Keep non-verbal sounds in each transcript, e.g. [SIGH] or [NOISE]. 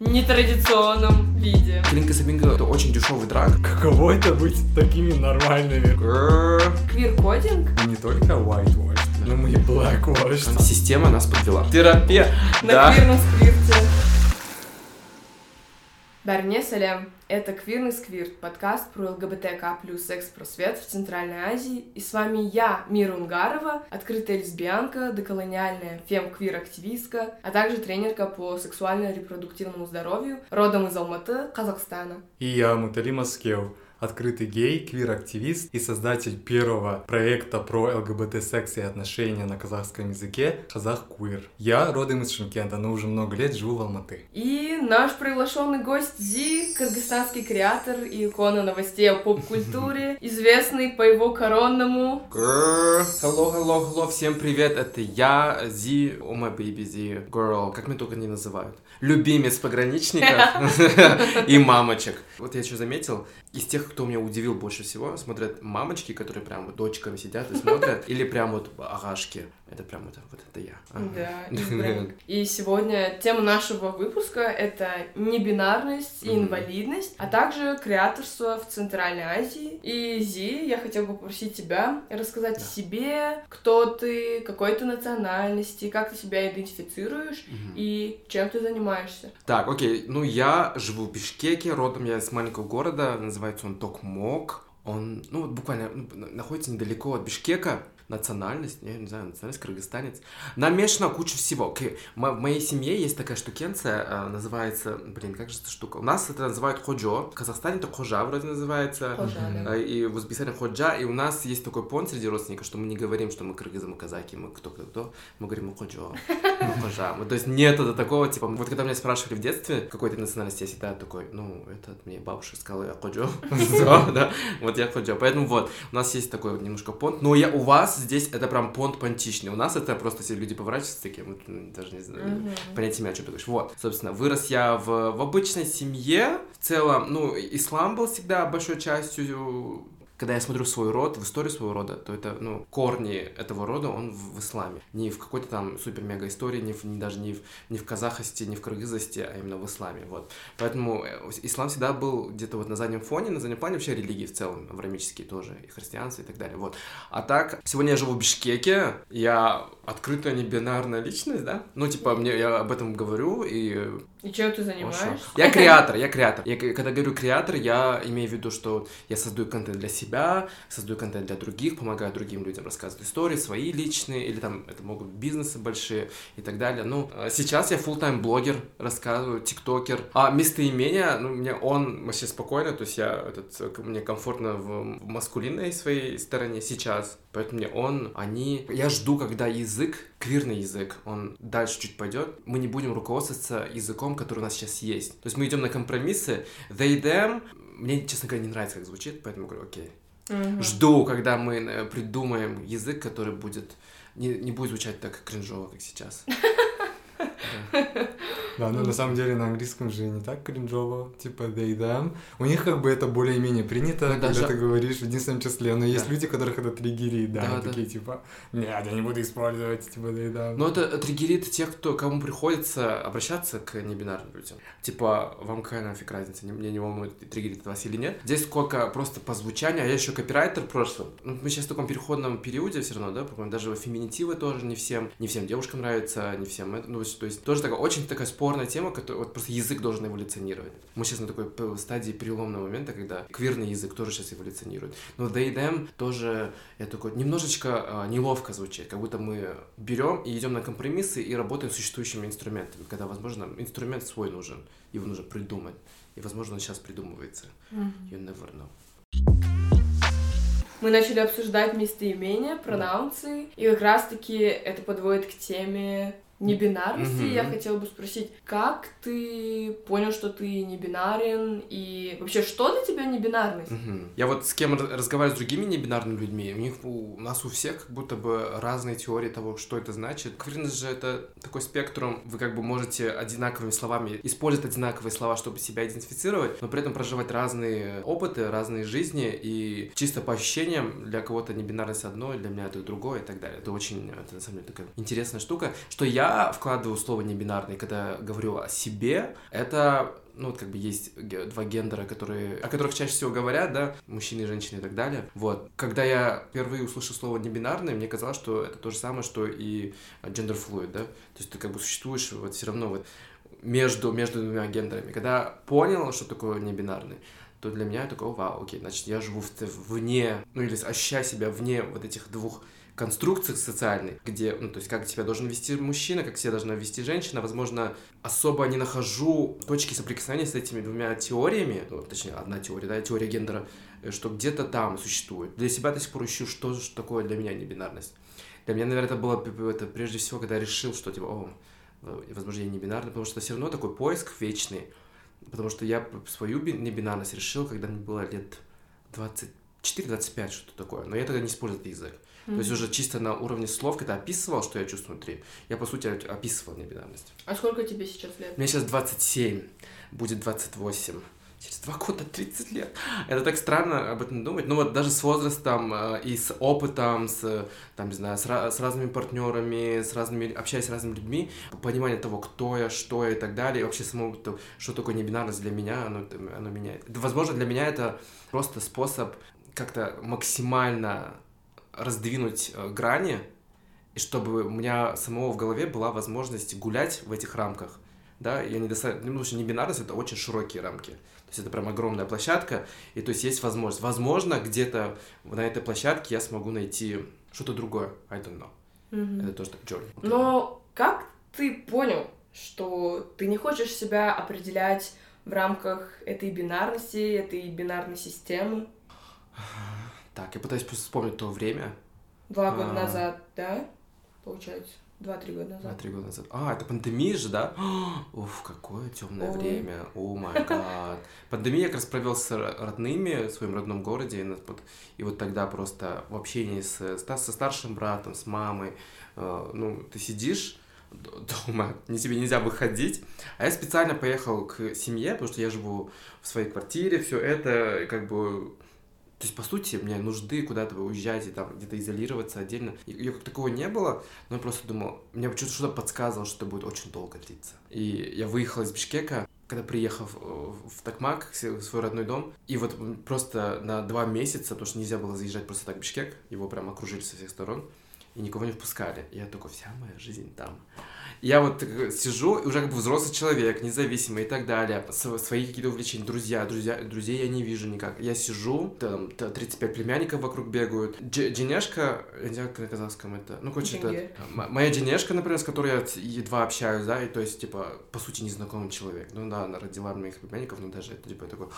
нетрадиционном виде. Клинка Сабинга — это очень дешевый драг. Каково это быть такими нормальными? Квир-кодинг не только whitewash, но мы и blackwash. Система нас подвела. Терапия. на Да. квирном сквирте. Барне Салям. Это Квирный Сквирт, подкаст про ЛГБТК плюс секс-просвет в Центральной Азии. И с вами я, Мира Унгарова, открытая лесбиянка, деколониальная фем-квир-активистка, а также тренерка по сексуально-репродуктивному здоровью, родом из Алматы, Казахстана. И я Мутали Маскев, открытый гей, квир-активист и создатель первого проекта про ЛГБТ-секс и отношения на казахском языке «Казах Квир». Я родом из Шымкента, но уже много лет живу в Алматы. И наш приглашенный гость Зи, кыргызстанский креатор и икона новостей о поп-культуре, [LAUGHS] известный по его коронному Girl. Hello, hello, hello, всем привет, это я, Зи, о my baby Зи, girl, как меня только не называют. Любимец пограничников [LAUGHS] [LAUGHS] и мамочек. Вот я что заметил, из тех, кто меня удивил больше всего, смотрят мамочки, которые прям вот дочками сидят и смотрят, [LAUGHS] или прям вот агашки. Это прям вот, вот это я. Ага. Да. [LAUGHS] И сегодня тема нашего выпуска — это небинарность и инвалидность, а также креаторство в Центральной Азии. И Зи, я хотела бы попросить тебя рассказать Да. о себе, кто ты, какой ты национальности, как ты себя идентифицируешь и чем ты занимаешься. Так, окей, ну я живу в Бишкеке, родом я из маленького города, называется он Токмок. Он, ну вот буквально ну, на- находится недалеко от Бишкека. Национальность, я не знаю, национальность кыргызстанец. Намешана куча всего. Мо- В моей семье есть такая штукенция, а, называется, блин, как же эта штука? У нас это называют ходжо, в Казахстане это хожа вроде называется. Хожа, да. А, И в Узбекистане ходжа, и у нас есть такой понт среди родственников, что мы не говорим, что мы кыргызы, мы казаки, мы кто кто кто, мы говорим мы ходжо, мы хожа. То есть нет это такого, типа, вот когда меня спрашивали в детстве, какой ты национальности, я всегда такой, ну, это мне бабушка сказала, я ходжо, [LAUGHS] да, вот я ходжо. Поэтому вот, у нас есть такой немножко понт, но я у вас здесь это прям понт понтичный, у нас это просто все люди поворачиваются такие, мы даже не знаю, Мгм. понятия имею, о чем ты говоришь. Вот, собственно, вырос я в, в обычной семье. В целом, ну, ислам был всегда большой частью когда я смотрю свой род, в историю своего рода, то это, ну, корни этого рода, он в, в исламе. Не в какой-то там супер-мега истории, не, в, не даже не в, не в казахости, не в кыргызости, а именно в исламе, вот. Поэтому э, ислам всегда был где-то вот на заднем фоне, на заднем плане вообще религии в целом, авраамические тоже, и христианство и так далее, вот. А так, сегодня я живу в Бишкеке, я открытая небинарная личность, да? Ну, типа, мне, я об этом говорю, и И чем ты занимаешься? Я креатор, я креатор. Я, когда говорю креатор, я имею в виду, что я создаю контент для себя, создаю контент для других, помогаю другим людям рассказывать истории, свои личные, или там это могут быть бизнесы большие и так далее. Ну, а сейчас я full-time блогер, рассказываю, тиктокер. А местоимение, ну, мне он вообще спокойно, то есть я этот, мне комфортно в маскулинной своей стороне сейчас, поэтому мне он, они. Я жду, когда язык, квирный язык, он дальше чуть пойдет, мы не будем руководствоваться языком, который у нас сейчас есть. То есть мы идем на компромиссы, they, them, мне, честно говоря, не нравится, как звучит, поэтому говорю, окей. Мгм. Жду, когда мы э, придумаем язык, который будет не, не будет звучать так кринжово, как сейчас. [LAUGHS] Да, но на самом деле на английском же не так кринжово, типа they, them. У них как бы это более-менее принято, Ну, когда ты говоришь в единственном числе, но есть люди, которых это триггерит, да, такие типа, нет, я не буду использовать, типа they, them. Но это триггерит тех, кто, кому приходится обращаться к небинарным людям. Типа, вам какая нафиг разница, не- мне не волнует, триггерит вас или нет. Здесь сколько просто по звучанию, а я еще копирайтер в прошлом. Ну, мы сейчас в таком переходном периоде все равно, да, даже феминитивы тоже не всем, не всем девушкам нравится, не всем это, ну, то есть тоже такая, очень такая спорная тема, которая, вот просто язык должен эволюционировать. Мы сейчас на такой стадии переломного момента, когда квирный язык тоже сейчас эволюционирует. Но them тоже, я такой, немножечко а, неловко звучит, как будто мы берем и идем на компромиссы и работаем с существующими инструментами, когда, возможно, инструмент свой нужен, его нужно придумать. И, возможно, он сейчас придумывается. Мгм. You never know. Мы начали обсуждать местоимения, пронаунсы, и как раз-таки это подводит к теме небинарности. Мгм. Я хотела бы спросить, как ты понял, что ты не бинарен, и вообще, что для тебя небинарность? Мгм. Я вот с кем разговариваю с другими небинарными людьми, у них у у нас у всех как будто бы разные теории того, что это значит. Квирность же это такой спектрум, вы как бы можете одинаковыми словами использовать одинаковые слова, чтобы себя идентифицировать, но при этом проживать разные опыты, разные жизни, и чисто по ощущениям для кого-то небинарность одно, для меня это другое и так далее. Это очень, это на самом деле такая интересная штука, что я я вкладываю слово небинарный, когда говорю о себе, это ну, вот как бы есть два гендера, которые, о которых чаще всего говорят, да, мужчины, женщины и так далее. Вот. Когда я впервые услышал слово небинарный, мне казалось, что это то же самое, что и fluid, да, то есть ты как бы существуешь вот все равно вот между, между двумя гендерами. Когда понял, что такое небинарный, то для меня такое, вау, окей, значит, я живу вне, ну или ощущаю себя вне вот этих двух конструкциях социальных, где, ну, то есть, как себя должен вести мужчина, как себя должна вести женщина, возможно, особо не нахожу точки соприкосновения с этими двумя теориями, ну, точнее, одна теория, да, теория гендера, э, что где-то там существует. Для себя до сих пор ищу, что же такое для меня небинарность. Для меня, наверное, это было это прежде всего, когда я решил, что, типа, о, возможно, я не бинарный, потому что все равно такой поиск вечный, потому что я свою небинарность решил, когда мне было лет 24-25, что-то такое, но я тогда не использовал этот язык. Mm-hmm. То есть уже чисто на уровне слов, когда описывал, что я чувствую внутри, я, по сути, описывал небинарность. А сколько тебе сейчас лет? Мне сейчас 27, будет 28 через два года 30 лет. Это так странно об этом думать. Ну вот даже с возрастом э, и с опытом, с, там, не знаю, с, с разными партнерами, с разными, общаясь с разными людьми, понимание того, кто я, что я и так далее, и вообще само, то, что такое небинарность для меня, оно, оно меняет. Возможно, для меня это просто способ как-то максимально раздвинуть э, грани, и чтобы у меня самого в голове была возможность гулять в этих рамках. Да, я не достаточно, ну, потому что не бинарность это очень широкие рамки. То есть это прям огромная площадка, и то есть есть возможность. Возможно, где-то на этой площадке я смогу найти что-то другое. I don't know. Mm-hmm. Это тоже так journey. Но как ты понял, что ты не хочешь себя определять в рамках этой бинарности, этой бинарной системы? Так, я пытаюсь просто вспомнить то время. Два года а... назад, да? Получается. Два-три года назад. Два-три года назад. А, это пандемия же, да? [GASPS] Уф, какое темное Ой. время. О май [LAUGHS] гад. Пандемия я как раз провел с родными в своем родном городе. И вот тогда просто в общении с, со старшим братом, с мамой, э, ну, ты сидишь дома, [LAUGHS] не тебе нельзя выходить. А я специально поехал к семье, потому что я живу в своей квартире, все это, как бы то есть, по сути, мне нужды куда-то уезжать и там где-то изолироваться отдельно. Ее как такого не было, но я просто думал, мне что-то что-то подсказывало, что это будет очень долго длиться. И я выехал из Бишкека, когда приехал в Токмак, в свой родной дом, и вот просто на два месяца, потому что нельзя было заезжать просто так в Бишкек, его прям окружили со всех сторон, и никого не впускали. И я такой, вся моя жизнь там я вот э, сижу, и уже как бы взрослый человек, независимый и так далее, свои какие-то увлечения, друзья, друзья, друзей я не вижу никак. Я сижу, там 35 племянников вокруг бегают. Денежка, я не знаю, как на казахском это, ну, короче, это, моя денежка, например, с которой я едва общаюсь, да, и то есть, типа, по сути, незнакомый человек. Ну да, она родила моих племянников, но даже это, типа, такой,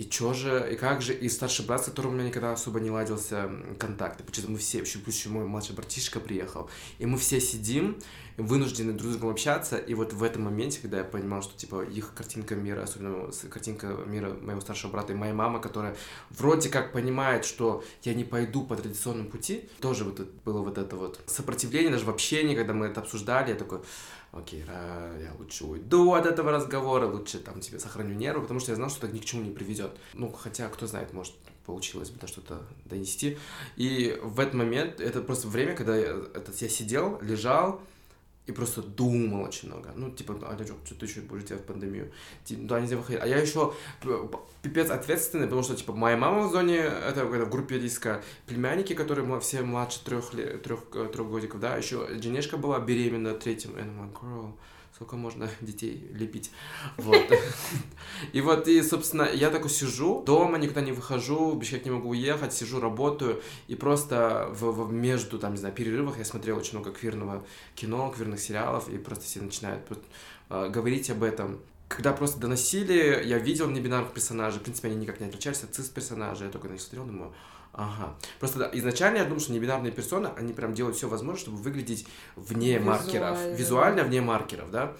и чё же, и как же, и старший брат, с которым у меня никогда особо не ладился контакт. Почему мы все, еще плюс мой младший братишка приехал, и мы все сидим, вынуждены друг с другом общаться, и вот в этом моменте, когда я понимал, что, типа, их картинка мира, особенно картинка мира моего старшего брата и моя мама, которая вроде как понимает, что я не пойду по традиционному пути, тоже вот было вот это вот сопротивление даже в общении, когда мы это обсуждали, я такой, окей, я лучше уйду от этого разговора, лучше там тебе сохраню нервы, потому что я знал, что это ни к чему не приведет. Ну, хотя, кто знает, может, получилось бы до что-то донести. И в этот момент, это просто время, когда я, этот, я сидел, лежал, и просто думал очень много. Ну, типа, а что, что ты еще будешь делать в пандемию? Туда нельзя выходить. А я еще пипец ответственный, потому что, типа, моя мама в зоне, это, в группе риска, племянники, которые все младше трех, трех, трех годиков, да, еще Денежка была беременна третьим, и я думаю, girl, сколько можно [LAUGHS] детей лепить. Вот. [LAUGHS] И вот, и, собственно, я такой сижу, дома никуда не выхожу, в Бишкек не могу уехать, сижу, работаю, и просто в, в, между, там, не знаю, перерывах я смотрел очень много квирного кино, квирных сериалов, и просто все начинают э, говорить об этом когда просто доносили, я видел небинарных персонажей, в принципе, они никак не отличались от цис-персонажей, я только на них смотрел, думаю, Ага. Просто да, изначально я думал, что небинарные персоны, они прям делают все возможное, чтобы выглядеть вне Визуально. маркеров. Визуально вне маркеров, да.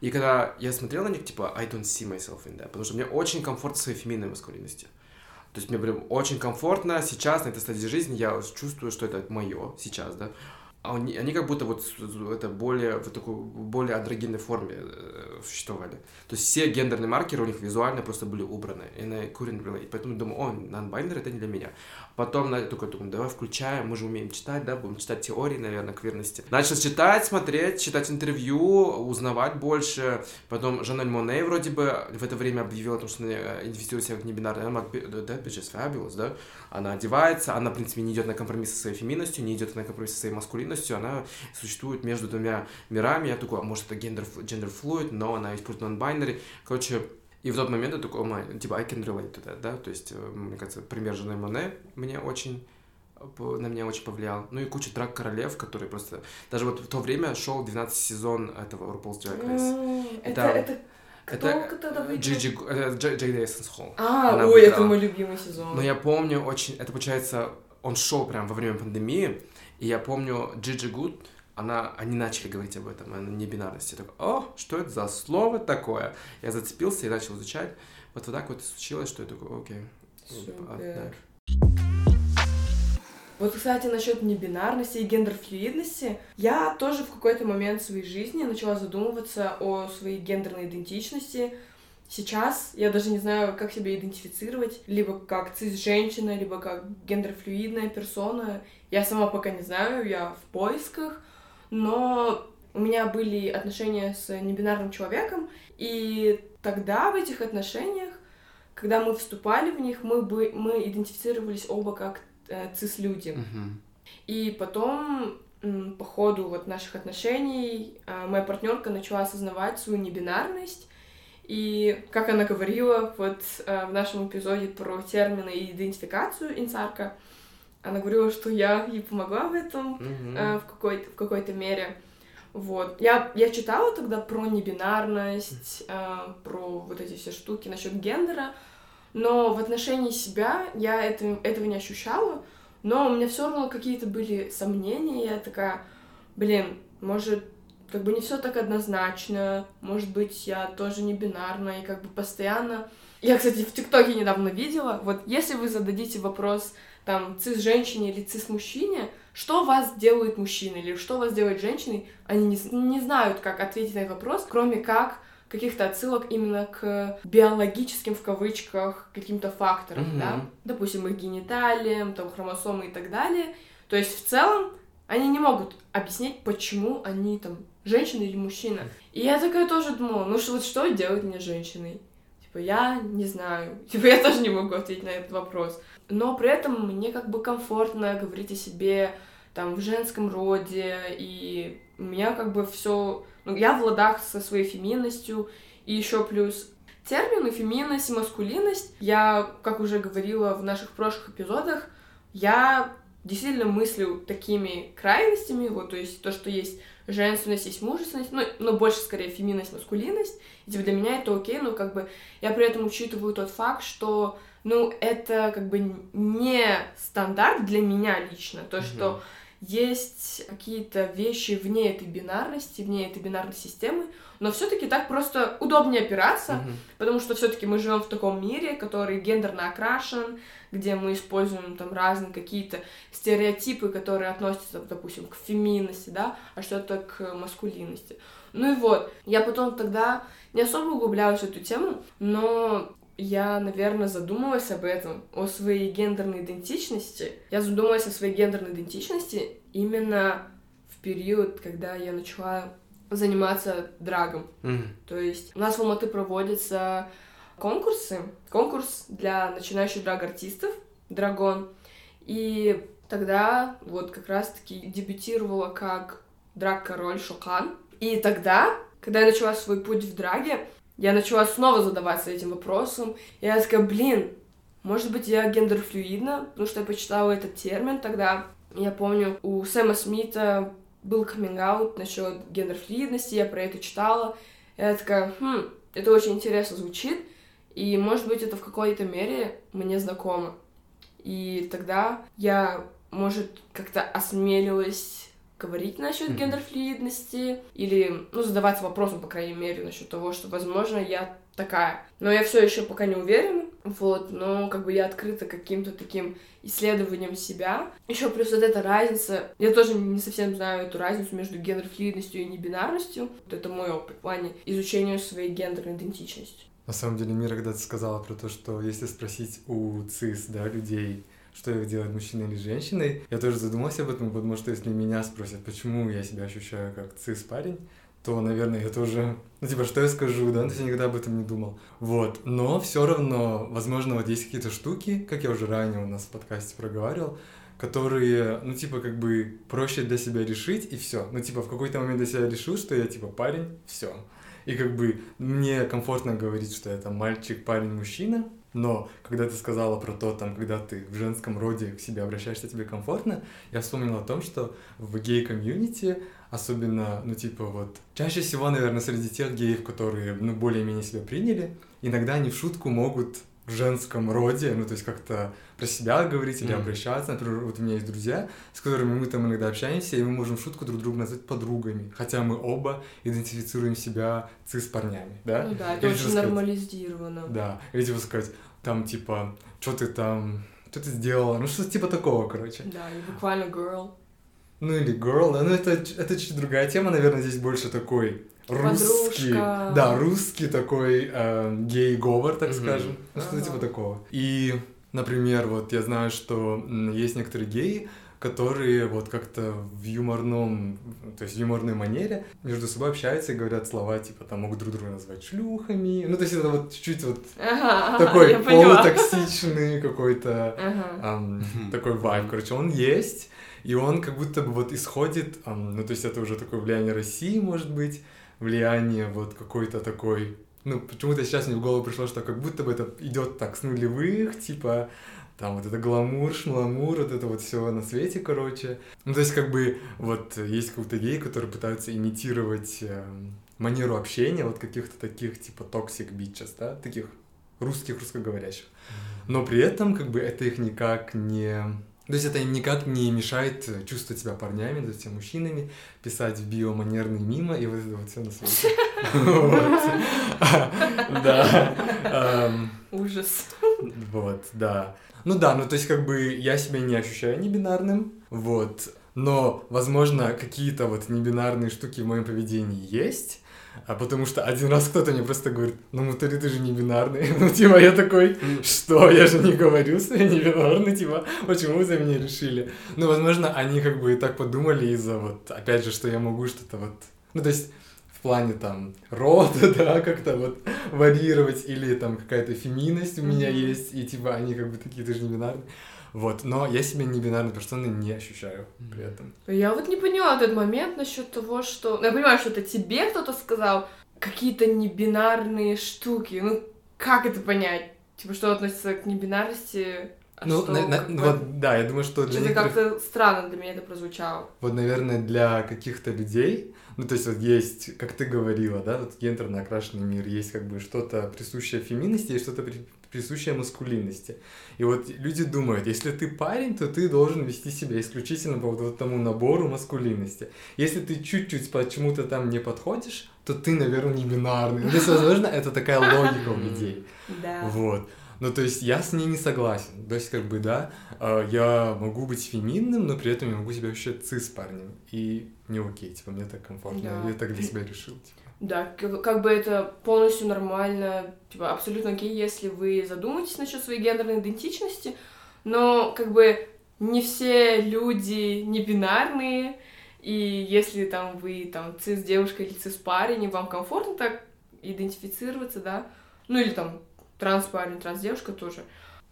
И когда я смотрел на них, типа, I don't see myself in that, потому что мне очень комфортно своей феминной маскулинности. То есть мне прям очень комфортно сейчас, на этой стадии жизни, я чувствую, что это мое сейчас, да. А они, они как будто вот это более в такой более андрогенной форме э, существовали. То есть все гендерные маркеры у них визуально просто были убраны. И на couldn't relate. Поэтому думаю, о, non-binary это не для меня. Потом на, такой думаю, давай включаем, мы же умеем читать, да, будем читать теории, наверное, кверности. Начал читать, смотреть, читать интервью, узнавать больше. Потом Жанель Моне вроде бы в это время объявила, потому что она э, идентифицирует себя как небинарная. Она that bitch is fabulous, да? Она одевается, она, в принципе, не идет на компромисс со своей феминностью, не идет на компромисс со своей маскулинностью, она существует между двумя мирами. Я такой, а может это гендер, gender fluid, но она использует non-binary. Короче, и в тот момент я такой, о, типа, I can relate to that, да, то есть, э, мне кажется, пример жены Моне мне очень на меня очень повлиял. Ну и куча драк королев, которые просто... Даже вот в то время шел 12 сезон этого RuPaul's Drag Race. Это, это, кто это тогда Джиджи, Джей Дейсонс Холл. А, Она ой, выиграла. это мой любимый сезон. Но я помню очень... Это, получается, он шел прям во время пандемии, и я помню Джиджи Гуд, она, они начали говорить об этом, о небинарности. Я такой, о, что это за слово такое? Я зацепился и начал изучать. Вот вот так вот случилось, что я такой, окей. Супер. Вот, кстати, насчет небинарности и гендерфлюидности, я тоже в какой-то момент своей жизни начала задумываться о своей гендерной идентичности. Сейчас я даже не знаю, как себя идентифицировать, либо как цис-женщина, либо как гендерфлюидная персона. Я сама пока не знаю, я в поисках, но у меня были отношения с небинарным человеком, и тогда в этих отношениях, когда мы вступали в них, мы, бы, мы идентифицировались оба как э, цис-люди. Uh-huh. И потом, по ходу вот наших отношений, э, моя партнерка начала осознавать свою небинарность, и, как она говорила вот э, в нашем эпизоде про термины и идентификацию инсарка, она говорила, что я ей помогла в этом mm-hmm. э, в, какой-то, в какой-то мере. Вот. Я, я читала тогда про небинарность, э, про вот эти все штуки насчет гендера, но в отношении себя я это, этого не ощущала, но у меня все равно какие-то были сомнения, я такая, блин, может, как бы не все так однозначно, может быть, я тоже не бинарная, и как бы постоянно... Я, кстати, в ТикТоке недавно видела, вот если вы зададите вопрос там цис-женщине или цис-мужчине, что вас делает мужчиной или что вас делает женщиной, они не, не знают, как ответить на этот вопрос, кроме как каких-то отсылок именно к биологическим, в кавычках, каким-то факторам, mm-hmm. да, допустим, их гениталиям, там, хромосомы и так далее. То есть в целом они не могут объяснить, почему они там женщина или мужчина. И я такая тоже думала, ну что, вот что делать мне женщиной? Типа, я не знаю. [LAUGHS] Типа, я тоже не могу ответить на этот вопрос но при этом мне как бы комфортно говорить о себе там в женском роде, и у меня как бы все, ну, я в ладах со своей феминностью, и еще плюс термины феминность и маскулинность, я, как уже говорила в наших прошлых эпизодах, я действительно мыслю такими крайностями, вот, то есть то, что есть женственность, есть мужественность, ну, но больше скорее феминность, маскулинность, и типа для меня это окей, но как бы я при этом учитываю тот факт, что ну, это как бы не стандарт для меня лично, то, mm-hmm. что есть какие-то вещи вне этой бинарности, вне этой бинарной системы, но все-таки так просто удобнее опираться, mm-hmm. потому что все-таки мы живем в таком мире, который гендерно окрашен, где мы используем там разные какие-то стереотипы, которые относятся, допустим, к феминности, да, а что-то к маскулинности. Ну и вот, я потом тогда не особо углублялась в эту тему, но я, наверное, задумалась об этом, о своей гендерной идентичности. Я задумалась о своей гендерной идентичности именно в период, когда я начала заниматься драгом. Mm. То есть у нас в Алматы проводятся конкурсы. Конкурс для начинающих драг-артистов, Драгон. И тогда вот как раз-таки дебютировала как драг-король Шокан. И тогда, когда я начала свой путь в драге, я начала снова задаваться этим вопросом. И я такая, блин, может быть, я гендерфлюидна, потому что я почитала этот термин тогда. Я помню, у Сэма Смита был каминг насчет гендерфлюидности, я про это читала. И я такая, хм, это очень интересно звучит, и, может быть, это в какой-то мере мне знакомо. И тогда я, может, как-то осмелилась говорить насчет mm-hmm. гендерфлюидности или, ну, задаваться вопросом, по крайней мере, насчет того, что, возможно, я такая. Но я все еще пока не уверена. Вот, но как бы я открыта каким-то таким исследованием себя. Еще плюс вот эта разница, я тоже не совсем знаю эту разницу между гендерфлюидностью и небинарностью. Вот это мой опыт в плане изучения своей гендерной идентичности. На самом деле, Мира когда-то сказала про то, что если спросить у цис, да, людей, что их делает мужчиной или женщиной, я тоже задумался об этом, потому что если меня спросят, почему я себя ощущаю как цис-парень, то, наверное, я тоже, ну, типа, что я скажу, да, то есть я никогда об этом не думал. Вот, но все равно, возможно, вот есть какие-то штуки, как я уже ранее у нас в подкасте проговаривал, которые, ну, типа, как бы проще для себя решить, и все. Ну, типа, в какой-то момент для себя решил, что я, типа, парень, все. И как бы мне комфортно говорить, что я там мальчик, парень, мужчина, но когда ты сказала про то, там, когда ты в женском роде к себе обращаешься, тебе комфортно, я вспомнил о том, что в гей-комьюнити, особенно, ну, типа, вот, чаще всего, наверное, среди тех геев, которые, ну, более-менее себя приняли, иногда они в шутку могут в женском роде, ну, то есть как-то про себя говорить или mm. обращаться. Например, вот у меня есть друзья, с которыми мы там иногда общаемся, и мы можем шутку друг друга назвать подругами, хотя мы оба идентифицируем себя цис-парнями, да? Ну да, это или, очень сказать, нормализировано. Да, или типа сказать, там, типа, что ты там, что ты сделала, ну, что-то типа такого, короче. Да, и буквально girl. Ну, или girl, да, ну, это, это чуть другая тема, наверное, здесь больше такой русский, Подружка. да, русский такой э, гей-говор, так mm-hmm. скажем, ну, что-то ага. типа такого. И, например, вот я знаю, что есть некоторые геи, которые вот как-то в юморном, то есть в юморной манере между собой общаются и говорят слова, типа, там могут друг друга назвать шлюхами. Ну, то есть это вот чуть-чуть вот ага, такой полутоксичный какой-то ага. эм, такой вайб. Короче, он есть, и он как будто бы вот исходит, эм, ну, то есть это уже такое влияние России, может быть, влияние вот какой-то такой ну, почему-то сейчас мне в голову пришло, что как будто бы это идет так с нулевых, типа, там вот это гламур, шмламур, вот это вот все на свете, короче. Ну, то есть, как бы, вот есть какой-то гей, которые пытаются имитировать э, манеру общения вот каких-то таких, типа, toxic bitches, да, таких русских, русскоговорящих. Но при этом, как бы, это их никак не... То есть это им никак не мешает чувствовать себя парнями, то есть мужчинами, писать в био манерный мимо и вот это вот все на свете. [LAUGHS] Да. Эм. Ужас. Вот, да. Ну да, ну то есть как бы я себя не ощущаю небинарным, вот. Но, возможно, какие-то вот небинарные штуки в моем поведении есть, а потому что один раз кто-то мне просто говорит, ну, Мутали, ты же не бинарный. [LAUGHS] Ну, типа, я такой, что? Я же не говорю, что я не бинарный, типа, почему вы за меня решили? Ну, возможно, они как бы и так подумали из-за вот, опять же, что я могу что-то вот... Ну, то есть, плане там рода, [LAUGHS] да, как-то вот варьировать, или там какая-то феминность у меня есть, и типа они как бы такие, ты же не бинарный. Вот, но я себя не бинарной персоной не ощущаю при этом. Я вот не поняла этот момент насчет того, что... Ну, я понимаю, что это тебе кто-то сказал, какие-то небинарные штуки. Ну, как это понять? Типа, что относится к небинарности, а ну, что, на, на, бы... вот, да, я думаю, что для Что-то некоторых... как-то странно для меня это прозвучало. Вот, наверное, для каких-то людей, ну, то есть вот есть, как ты говорила, да, вот гендерно окрашенный мир, есть как бы что-то присущее феминности, есть что-то при, присущее маскулинности. И вот люди думают, если ты парень, то ты должен вести себя исключительно по вот тому набору маскулинности. Если ты чуть-чуть почему-то там не подходишь, то ты, наверное, не бинарный. Ну, есть, возможно, это такая логика у людей. Да. Вот. Ну, то есть я с ней не согласен. То есть, как бы, да, а, я могу быть феминным, но при этом я могу себя ощущать цис парнем. И не окей, типа, мне так комфортно. Да. Я так для себя решил, типа. Да, как бы это полностью нормально, типа, абсолютно окей, если вы задумаетесь насчет своей гендерной идентичности, но как бы не все люди не бинарные, и если там вы там цис девушка или цис парень, и вам комфортно так идентифицироваться, да, ну или там транс-парень, транс-девушка тоже.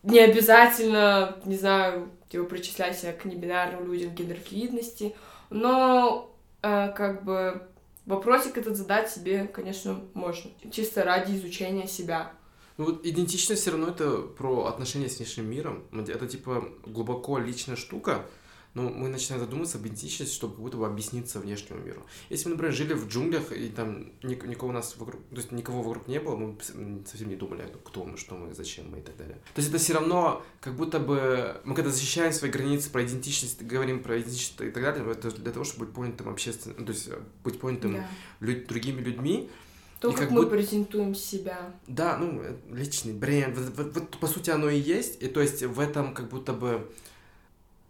Не обязательно, не знаю, типа, причислять себя к небинарным людям, гендерфлюидности, но э, как бы вопросик этот задать себе, конечно, можно. Чисто ради изучения себя. Ну вот идентичность все равно это про отношения с внешним миром. Это типа глубоко личная штука, но ну, мы начинаем задумываться об идентичности, чтобы как будто бы объясниться внешнему миру. Если мы, например, жили в джунглях, и там никого у нас вокруг, то есть никого вокруг не было, мы совсем не думали, кто мы, что мы, зачем мы и так далее. То есть это все равно, как будто бы, мы когда защищаем свои границы про идентичность, говорим про идентичность и так далее, это для того, чтобы быть понятым общественно, ну, то есть быть понятым yeah. люд, другими людьми, То, И как, как мы будто- презентуем себя. Да, ну, э, личный бренд. Вот, вот- вот, по сути оно и есть. И то есть в этом как будто бы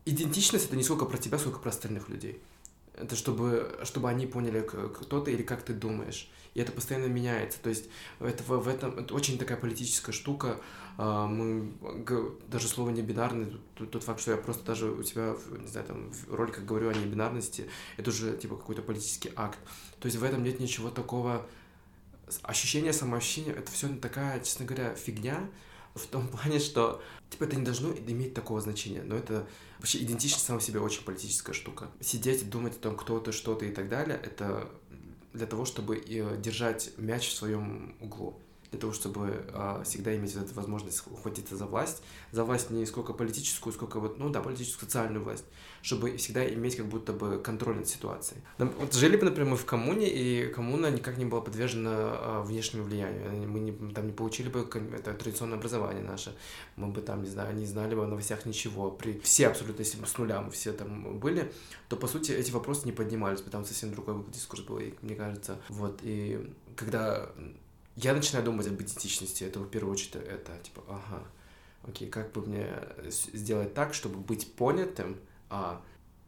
идентичность это не сколько про тебя, сколько про остальных людей. Это чтобы, чтобы они поняли, кто ты или как ты думаешь. И это постоянно меняется. То есть это, в, этом это очень такая политическая штука. А, Мы даже слово не бинарный, тот, тот факт, что я просто даже у тебя, не знаю, там в роликах говорю о небинарности, это уже типа какой-то политический акт. То есть в этом нет ничего такого ощущение, самоощущение, это все такая, честно говоря, фигня в том [LAUGHS] плане, что типа это не должно иметь такого значения, но это вообще идентичность сама себе очень политическая штука. Сидеть и думать о том, кто ты, что ты и так далее, это для того, чтобы э, держать мяч в своем углу для того, чтобы а, всегда иметь вот эту возможность ухватиться за власть, за власть не сколько политическую, сколько вот, ну да, политическую, социальную власть, чтобы всегда иметь как будто бы контроль над ситуацией. Вот жили бы, например, мы в коммуне, и коммуна никак не была подвержена а, внешнему влиянию. Мы не, там не получили бы это традиционное образование наше. Мы бы там, не знаю, не знали бы о новостях ничего. При все абсолютно, если бы с нуля мы все там были, то, по сути, эти вопросы не поднимались бы. Там совсем другой дискурс был, и, мне кажется. Вот, и когда я начинаю думать об идентичности, это в первую очередь это, типа, ага, окей, как бы мне с- сделать так, чтобы быть понятым, а,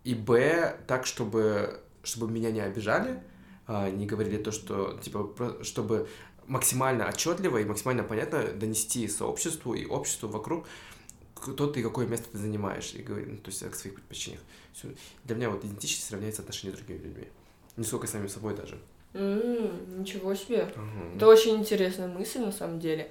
и б, так, чтобы, чтобы меня не обижали, а, не говорили то, что, типа, про- чтобы максимально отчетливо и максимально понятно донести сообществу и обществу вокруг, кто ты и какое место ты занимаешь, и говорить, ну, то есть о своих предпочтениях. Для меня вот идентичность равняется отношению с другими людьми. Не сколько самим собой даже. М, ничего себе. Ага. Это очень интересная мысль, на самом деле.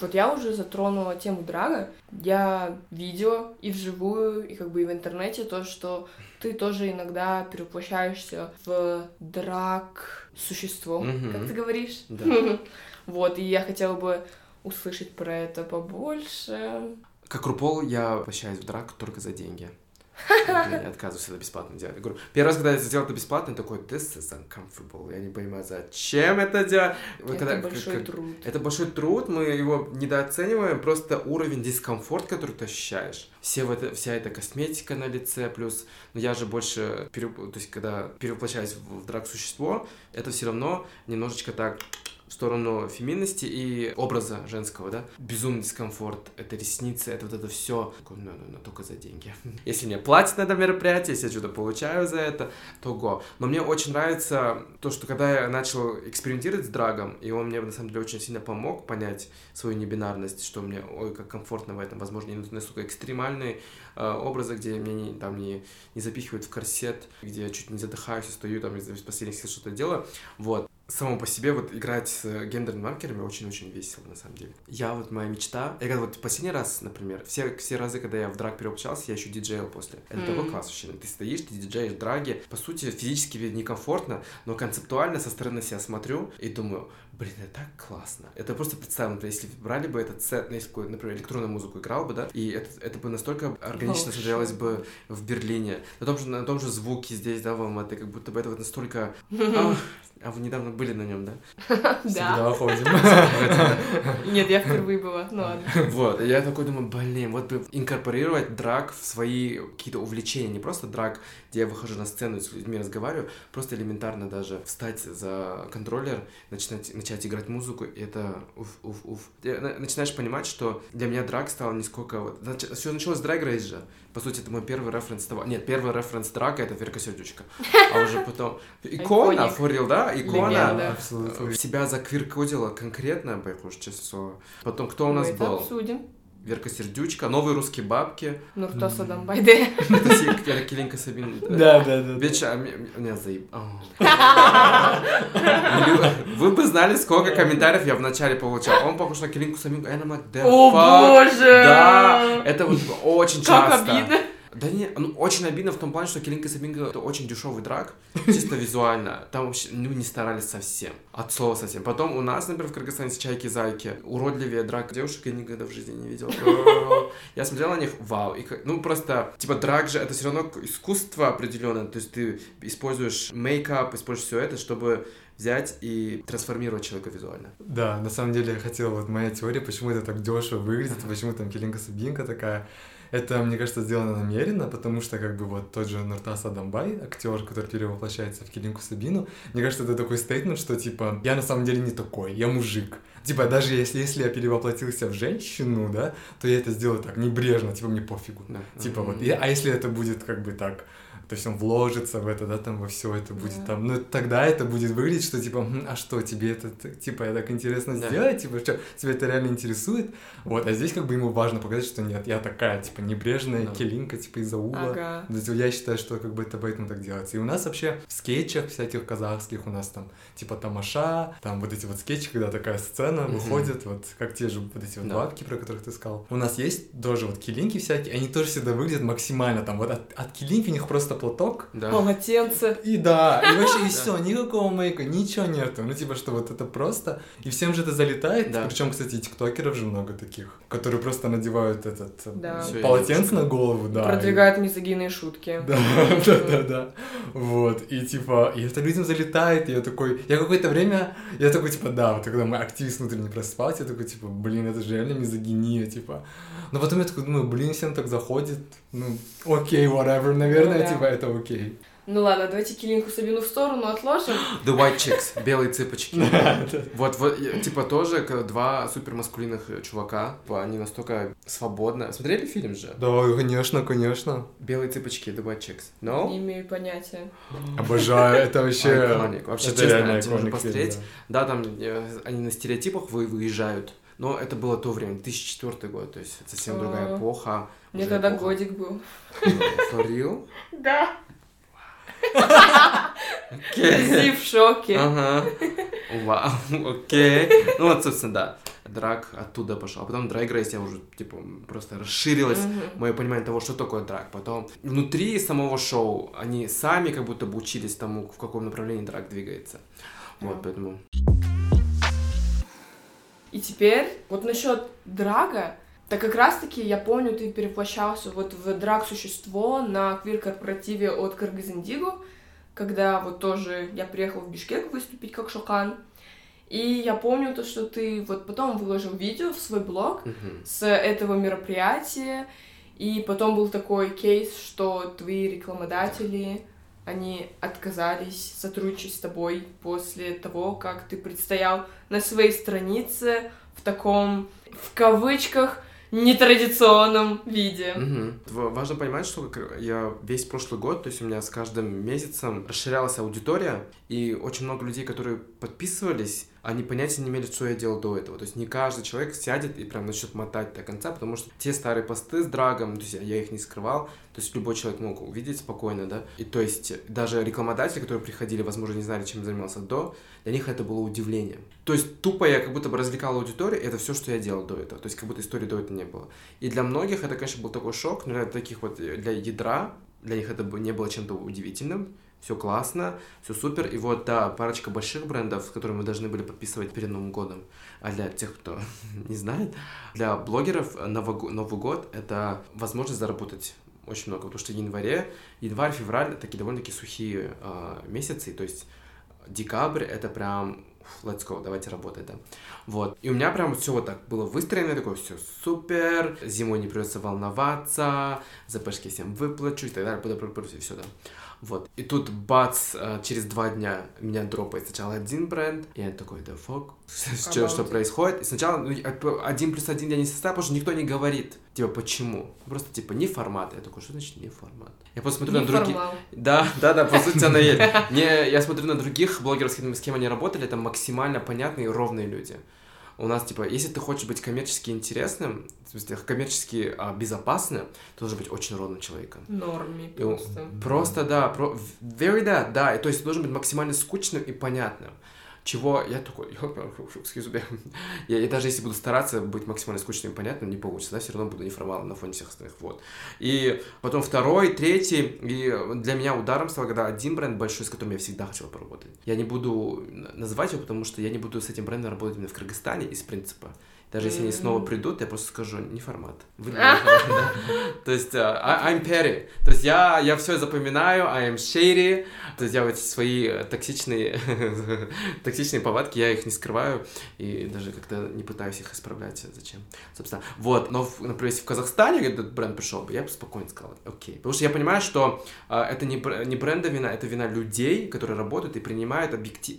Вот я уже затронула тему драга. Я видела и вживую, и как бы и в интернете то, что ты тоже иногда перевоплощаешься в драг существо, Мгм. как ты говоришь. Да. [LAUGHS] Вот, и я хотела бы услышать про это побольше. Как Рупол я воплощаюсь в драку только за деньги. Я отказываюсь это бесплатно делать. Я говорю, первый раз, когда я сделал это бесплатно, я такой, this is uncomfortable. Я не понимаю, зачем это делать. Вот это когда- большой как- труд. Это большой труд, мы его недооцениваем, просто уровень дискомфорт, который ты ощущаешь. Все в это, вся эта косметика на лице, плюс, ну я же больше, пере- то есть когда перевоплощаюсь в, в драг-существо, это все равно немножечко так в сторону феминности и образа женского, да. Безумный дискомфорт, это ресницы, это вот это все. Ну, ну, ну, только за деньги. [LAUGHS] Если мне платят на это мероприятие, если я что-то получаю за это, то го. Но мне очень нравится то, что когда я начал экспериментировать с драгом, и он мне на самом деле очень сильно помог понять свою небинарность, что мне, ой, как комфортно в этом, возможно, не настолько экстремальные э, образы, где меня не, там не, не запихивают в корсет, где я чуть не задыхаюсь стою там из последних сил что-то делаю. Вот. Само по себе вот играть с э, гендерными маркерами очень-очень весело, на самом деле. Я вот, моя мечта... Я когда вот последний раз, например, все, все разы, когда я в драг переобщался, я еще диджейл после. Это Мгм. такой класс вообще. Ты стоишь, ты диджеешь драги. По сути, физически некомфортно, но концептуально со стороны себя смотрю и думаю, блин, это так классно. Это просто представим, например, если брали бы этот сет, если например, электронную музыку играл бы, да, и это, это бы настолько органично Волшебно. смотрелось бы в Берлине. На том же, на том же звуке здесь, да, в Алматы, как будто бы это вот настолько... [LAUGHS] А, вы недавно были на нем, да? [LAUGHS] Да. Ходим. [LAUGHS] Нет, я впервые была. Ну ладно. [LAUGHS] Вот, я такой думаю, блин, вот бы инкорпорировать драг в свои какие-то увлечения, не просто драг, где я выхожу на сцену и с людьми разговариваю, просто элементарно даже встать за контроллер, начинать, начать играть музыку, и это уф, уф, уф. Начинаешь понимать, что для меня драг стал не сколько вот... Все началось с драг рейс же. По сути, это мой первый референс того... Нет, первый референс драга — это Верка Сердючка. А уже [LAUGHS] потом... Икона, real, да? Икона. В себя заквиркодила конкретно, честное слово. Потом, кто у нас был? обсудим. Верка Сердючка, новые русские бабки. Ну, кто Мгм. Садам Байде? Это Килинка Сабин. Да, да, да. Веча, а меня заеб... [LAUGHS] Или Вы бы знали, сколько комментариев я вначале получал. Он похож на нам like, the О боже! Да, это вот очень Как часто. обидно. Да не, ну очень обидно в том плане, что Килинка Сабинга это очень дешевый драк, чисто визуально. Там вообще, ну, не старались совсем. От слова совсем. Потом у нас, например, в Кыргызстане чайки-зайки. Уродливее драк девушек я никогда в жизни не видел. [LAUGHS] Я смотрел на них, вау. И, ну, просто, типа, драк же, это все равно искусство определенное. То есть ты используешь мейкап, используешь все это, чтобы взять и трансформировать человека визуально. Да, на самом деле я хотел, вот моя теория, почему это так дешево выглядит, почему там Келинка Сабинка такая. Это, мне кажется, сделано намеренно, потому что, как бы, вот тот же Нуртас Адамбай, актер, который перевоплощается в Килинку Сабину, мне кажется, это такой стейтмент, что, типа, я на самом деле не такой, я мужик. Типа, даже если, если я перевоплотился в женщину, да, то я это сделаю так, небрежно, типа, мне пофигу. Да. Типа, вот, и- а если это будет, как бы, так, то есть он вложится в это, да, там во все это будет Да. там, ну тогда это будет выглядеть, что типа, «М, а что тебе это, типа, так интересно Да. сделать, типа, что тебя это реально интересует, вот, а здесь как бы ему важно показать, что нет, я такая, типа, небрежная Да. келинка, типа, из-за угла, Ага. то есть я считаю, что как бы это поэтому так делается. И у нас вообще в скетчах всяких казахских у нас там типа тамаша, там вот эти вот скетчи, когда такая сцена Мгм. выходит, вот как те же вот эти вот Да. бабки, про которых ты сказал. У нас есть тоже вот килинки всякие, они тоже всегда выглядят максимально там вот от, от килинки у них просто платок, Да. Полотенце. и да, и вообще и все, никакого мейка, ничего нету. Ну, типа, что вот это просто. И всем же это залетает. Да. Причем, кстати, и тиктокеров же много таких, которые просто надевают этот э, Да. Полотенце на голову, да. и- Продвигают мизогинные шутки. да, [LAUGHS] да, да, да. Вот. И типа, и это людям залетает, и я такой, я какое-то время, я такой, типа, да, вот когда мой активист внутренне проспался, я такой, типа, блин, это же реально мизогиния, типа. Но потом я такой думаю, блин, всем так заходит, ну, окей, whatever, наверное, Ну да. типа, это окей. Ну ладно, давайте Килинку Сабину в сторону отложим. The White Chicks, белые цыпочки. [LAUGHS] Вот, вот, я- типа, тоже два супермаскулинных э, чувака, типа, они настолько свободно... Смотрели фильм же? Да, конечно, конечно. Белые цыпочки, The White Chicks. Не No? имею понятия. Обожаю, это вообще... Iconic. Вообще, это честно, реально iconic посмотреть. фильм, да. Да, там э, они на стереотипах вы- выезжают. Но это было то время, 2004 год, то есть совсем другая эпоха. Мне тогда годик был. For real? [LAUGHS] Да. Зи в шоке. Ага. Вау, окей. Ну вот, собственно, да. Драк оттуда пошел. А потом Drag Race я уже, типа, просто расширилось Мгм. мое понимание того, что такое драг. Потом внутри самого шоу они сами как будто бы учились тому, в каком направлении драг двигается. Вот, Да. поэтому... И теперь, вот насчет драга, так как раз-таки, я помню, ты перевоплощался вот в драг-существо на квир-корпоративе от Кыргыз-Индиго, когда вот тоже я приехал в Бишкек выступить как Шокан. И я помню то, что ты вот потом выложил видео в свой блог Мгм. с этого мероприятия, и потом был такой кейс, что твои рекламодатели, они отказались сотрудничать с тобой после того, как ты предстоял на своей странице в таком, в кавычках, нетрадиционном виде. В- Важно понимать, что я весь прошлый год, то есть у меня с каждым месяцем расширялась аудитория, и очень много людей, которые подписывались, они понятия не имели, что я делал до этого. То есть не каждый человек сядет и прям начнет мотать до конца, потому что те старые посты с драгом, то есть я- их не скрывал, то есть любой человек мог увидеть спокойно, да. И то есть даже рекламодатели, которые приходили, возможно, не знали, чем занимался до, для них это было удивлением. То есть тупо я как будто бы развлекал аудиторию, это все, что я делал до этого. То есть как будто истории до этого не было. И для многих это, конечно, был такой шок, но для таких вот, э, для ядра, для них это не было чем-то удивительным. Все классно, все супер. И вот, да, парочка больших брендов, с которыми мы должны были подписывать перед Новым годом. А для тех, кто [LAUGHS] не знает, для блогеров Новый, го- Новый год — это возможность заработать очень много, потому что в январе, январь, февраль — такие довольно-таки сухие а, месяцы, то есть декабрь — это прям let's go, давайте работать, да. Вот. И у меня прям все вот так было выстроено, я такой, все супер, зимой не придется волноваться, ЗПшки всем выплачу и так далее, все, да. Вот. И тут бац, э, через два дня меня дропает сначала один бренд, и я такой, да фок, [LAUGHS] что, что происходит? И сначала ну, один плюс один я не составил, потому что никто не говорит, типа, почему. Просто, типа, не формат. Я такой, что значит не формат? Я просто смотрю на другие... Неформал. Да, да, да, по сути она есть. [LAUGHS] Не, я смотрю на других блогеров, с кем, с кем они работали, это максимально понятные и ровные люди. У нас, типа, если ты хочешь быть коммерчески интересным, в смысле, коммерчески а, безопасным, ты должен быть очень ровным человеком. Норме И просто. Просто, да, про... very that, да, и то есть ты должен быть максимально скучным и понятным. Чего я такой, excuse me. [LAUGHS] я, и даже если буду стараться быть максимально скучным и понятным, не получится, да, все равно буду неформалом на фоне всех остальных, вот. И потом второй, третий, и для меня ударом стал, когда один бренд большой, с которым я всегда хотел поработать. Я не буду называть его, потому что я не буду с этим брендом работать именно в Кыргызстане из принципа. Даже если они снова придут, я просто скажу, не формат. [LAUGHS] Вы не формат, да. То есть, э, I- I'm petty. То есть я, я все запоминаю, I am shady. То есть я вот свои э, токсичные, [LAUGHS] токсичные повадки, я их не скрываю и даже как-то не пытаюсь их исправлять. Зачем? Собственно, вот. Но, например, если в Казахстане этот бренд пришел бы, я бы спокойно сказал, окей. Потому что я понимаю, что э, это не, не бренда вина, это вина людей, которые работают и принимают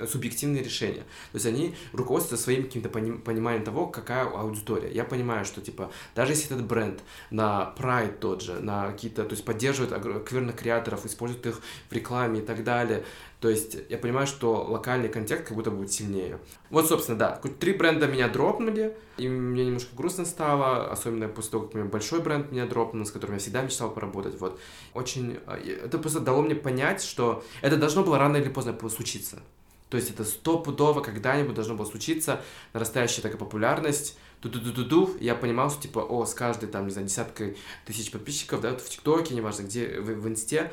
субъективные решения. То есть они руководствуются своим каким-то поним- пониманием того, какая аудитория. Я понимаю, что, типа, даже если этот бренд на Pride тот же, на какие-то, то есть поддерживает квирных креаторов, использует их в рекламе и так далее, то есть я понимаю, что локальный контекст как будто будет сильнее. Вот, собственно, да, три бренда меня дропнули, и мне немножко грустно стало, особенно после того, как у меня большой бренд меня дропнул, с которым я всегда мечтал поработать, вот. Очень, э, это просто дало мне понять, что это должно было рано или поздно случиться. То есть это стопудово когда-нибудь должно было случиться, нарастающая такая популярность, ту-ду-ду-ду-ду, я понимал, что типа, о, с каждой там, не знаю, десяткой тысяч подписчиков, да, вот в ТикТоке, неважно где, в, в Инсте,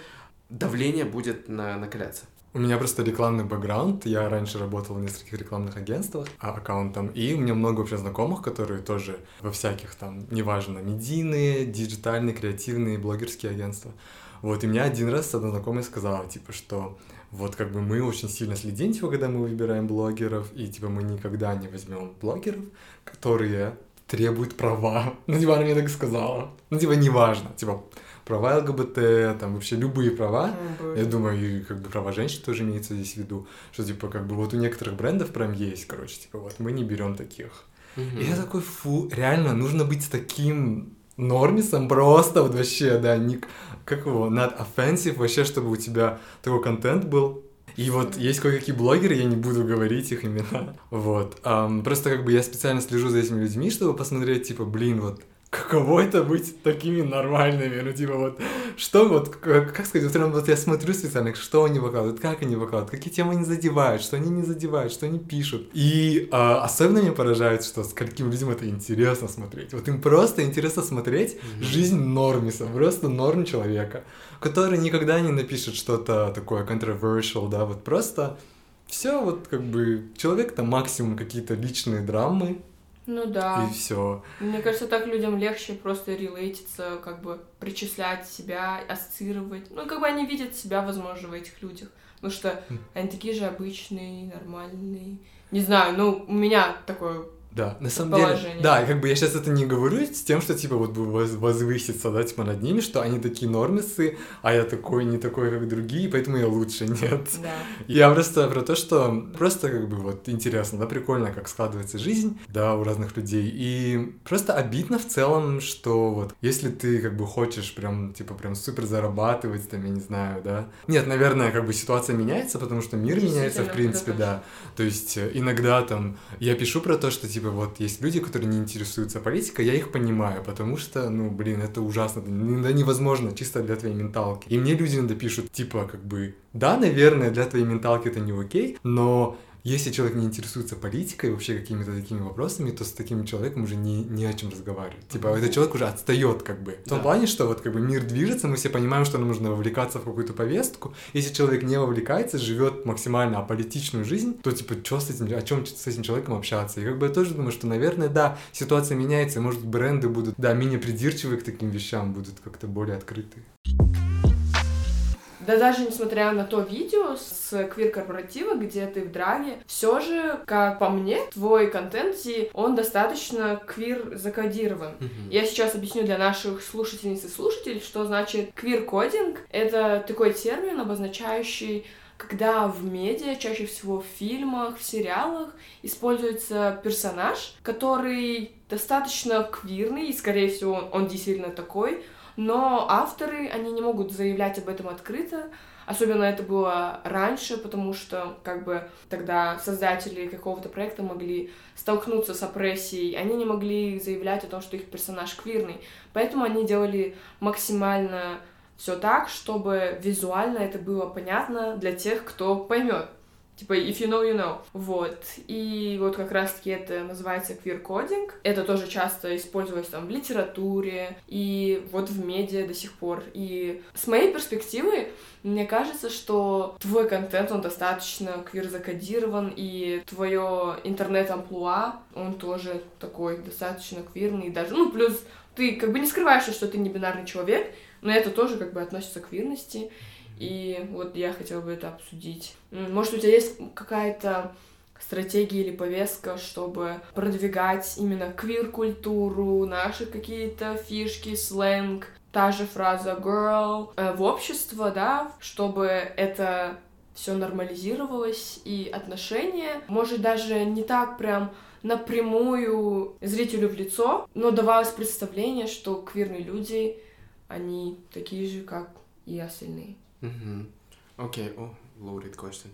давление будет на, накаляться. У меня просто рекламный бэкграунд. Я раньше работал в нескольких рекламных агентствах а, аккаунтом, и у меня много вообще знакомых, которые тоже во всяких там, неважно, медийные, диджитальные, креативные, блогерские агентства. Вот, и мне один раз одна знакомая сказала, типа, что вот как бы мы очень сильно следим, типа, когда мы выбираем блогеров, и типа мы никогда не возьмем блогеров, которые требуют права. [LAUGHS] Ну, типа, она мне так сказала. Ну, типа, неважно, типа, права ЛГБТ, там вообще любые права. Я думаю, и как бы права женщин тоже имеется здесь в виду, что типа как бы вот у некоторых брендов прям есть, короче, типа вот мы не берем таких. И я такой, фу, реально, нужно быть таким нормисом просто вот вообще, да, не, как его, not offensive, вообще, чтобы у тебя такой контент был. И вот есть кое-какие блогеры, я не буду говорить их имена, [LAUGHS] вот. Ам, просто как бы я специально слежу за этими людьми, чтобы посмотреть, типа, блин, вот, каково это быть такими нормальными, ну, типа, вот, что вот, как, как сказать, вот, прям вот я смотрю специально, что они выкладывают, как они выкладывают, какие темы они задевают, что они не задевают, что они пишут. И а, особенно меня поражает, что с каким людям это интересно смотреть. Вот им просто интересно смотреть жизнь нормиса, просто норм человека, который никогда не напишет что-то такое controversial, да, вот просто все вот как бы человек там максимум какие-то личные драмы Ну да. и все. Мне кажется, так людям легче просто релейтиться, как бы причислять себя, ассоциировать. Ну, как бы они видят себя, возможно, в этих людях. Потому что они такие же обычные, нормальные. Не знаю, ну, у меня такое... Да, на самом деле, да, как бы я сейчас это не говорю с тем, что типа вот воз- возвыситься, да, типа над ними, что они такие нормисы, а я такой не такой, как другие, поэтому я лучше, [LAUGHS] нет. Да. Я просто про то, что просто как бы вот интересно, да, прикольно, как складывается жизнь, да, у разных людей, и просто обидно в целом, что вот если ты как бы хочешь прям, типа, прям супер зарабатывать, там, я не знаю, да. Нет, наверное, как бы ситуация меняется, потому что мир меняется, в принципе, да. То есть э, иногда там я пишу про то, что типа вот есть люди, которые не интересуются политикой, я их понимаю, потому что, ну, блин, это ужасно, да невозможно чисто для твоей менталки. И мне люди иногда пишут, типа, как бы, да, наверное, для твоей менталки это не окей, но если человек не интересуется политикой, вообще какими-то такими вопросами, то с таким человеком уже не, не о чем разговаривать. Типа, этот человек уже отстает, как бы. В том Да. плане, что вот как бы мир движется, мы все понимаем, что нам нужно вовлекаться в какую-то повестку. Если человек не вовлекается, живет максимально аполитичную жизнь, то типа, что с этим, о чем с этим человеком общаться? И как бы я тоже думаю, что, наверное, да, ситуация меняется, и, может, бренды будут, да, менее придирчивы к таким вещам, будут как-то более открыты. Да даже несмотря на то видео с квир-корпоратива, где ты в драге, все же, как по мне, твой контент, он достаточно квир закодирован. Мгм. Я сейчас объясню для наших слушательниц и слушателей, что значит квир-кодинг. Это такой термин, обозначающий когда в медиа, чаще всего в фильмах, в сериалах, используется персонаж, который достаточно квирный, и, скорее всего, он, он действительно такой, но авторы, они не могут заявлять об этом открыто, Особенно это было раньше, потому что как бы тогда создатели какого-то проекта могли столкнуться с опрессией, они не могли заявлять о том, что их персонаж квирный. Поэтому они делали максимально все так, чтобы визуально это было понятно для тех, кто поймет. Типа, if you know, you know. Вот. И вот как раз-таки это называется квир-кодинг. Это тоже часто использовалось там в литературе и вот в медиа до сих пор. И с моей перспективы, мне кажется, что твой контент, он достаточно квир-закодирован, и твое интернет-амплуа, он тоже такой достаточно квирный. Даже, ну, плюс ты как бы не скрываешь, что ты не бинарный человек, но это тоже как бы относится к квирности. И вот я хотела бы это обсудить. Может, у тебя есть какая-то стратегия или повестка, чтобы продвигать именно квир-культуру, наши какие-то фишки, сленг, та же фраза girl э, в общество, да, чтобы это все нормализировалось и отношения, может даже не так прям напрямую зрителю в лицо, но давалось представление, что квирные люди, они такие же, как и остальные. Окей, о, loaded [LAUGHS] question.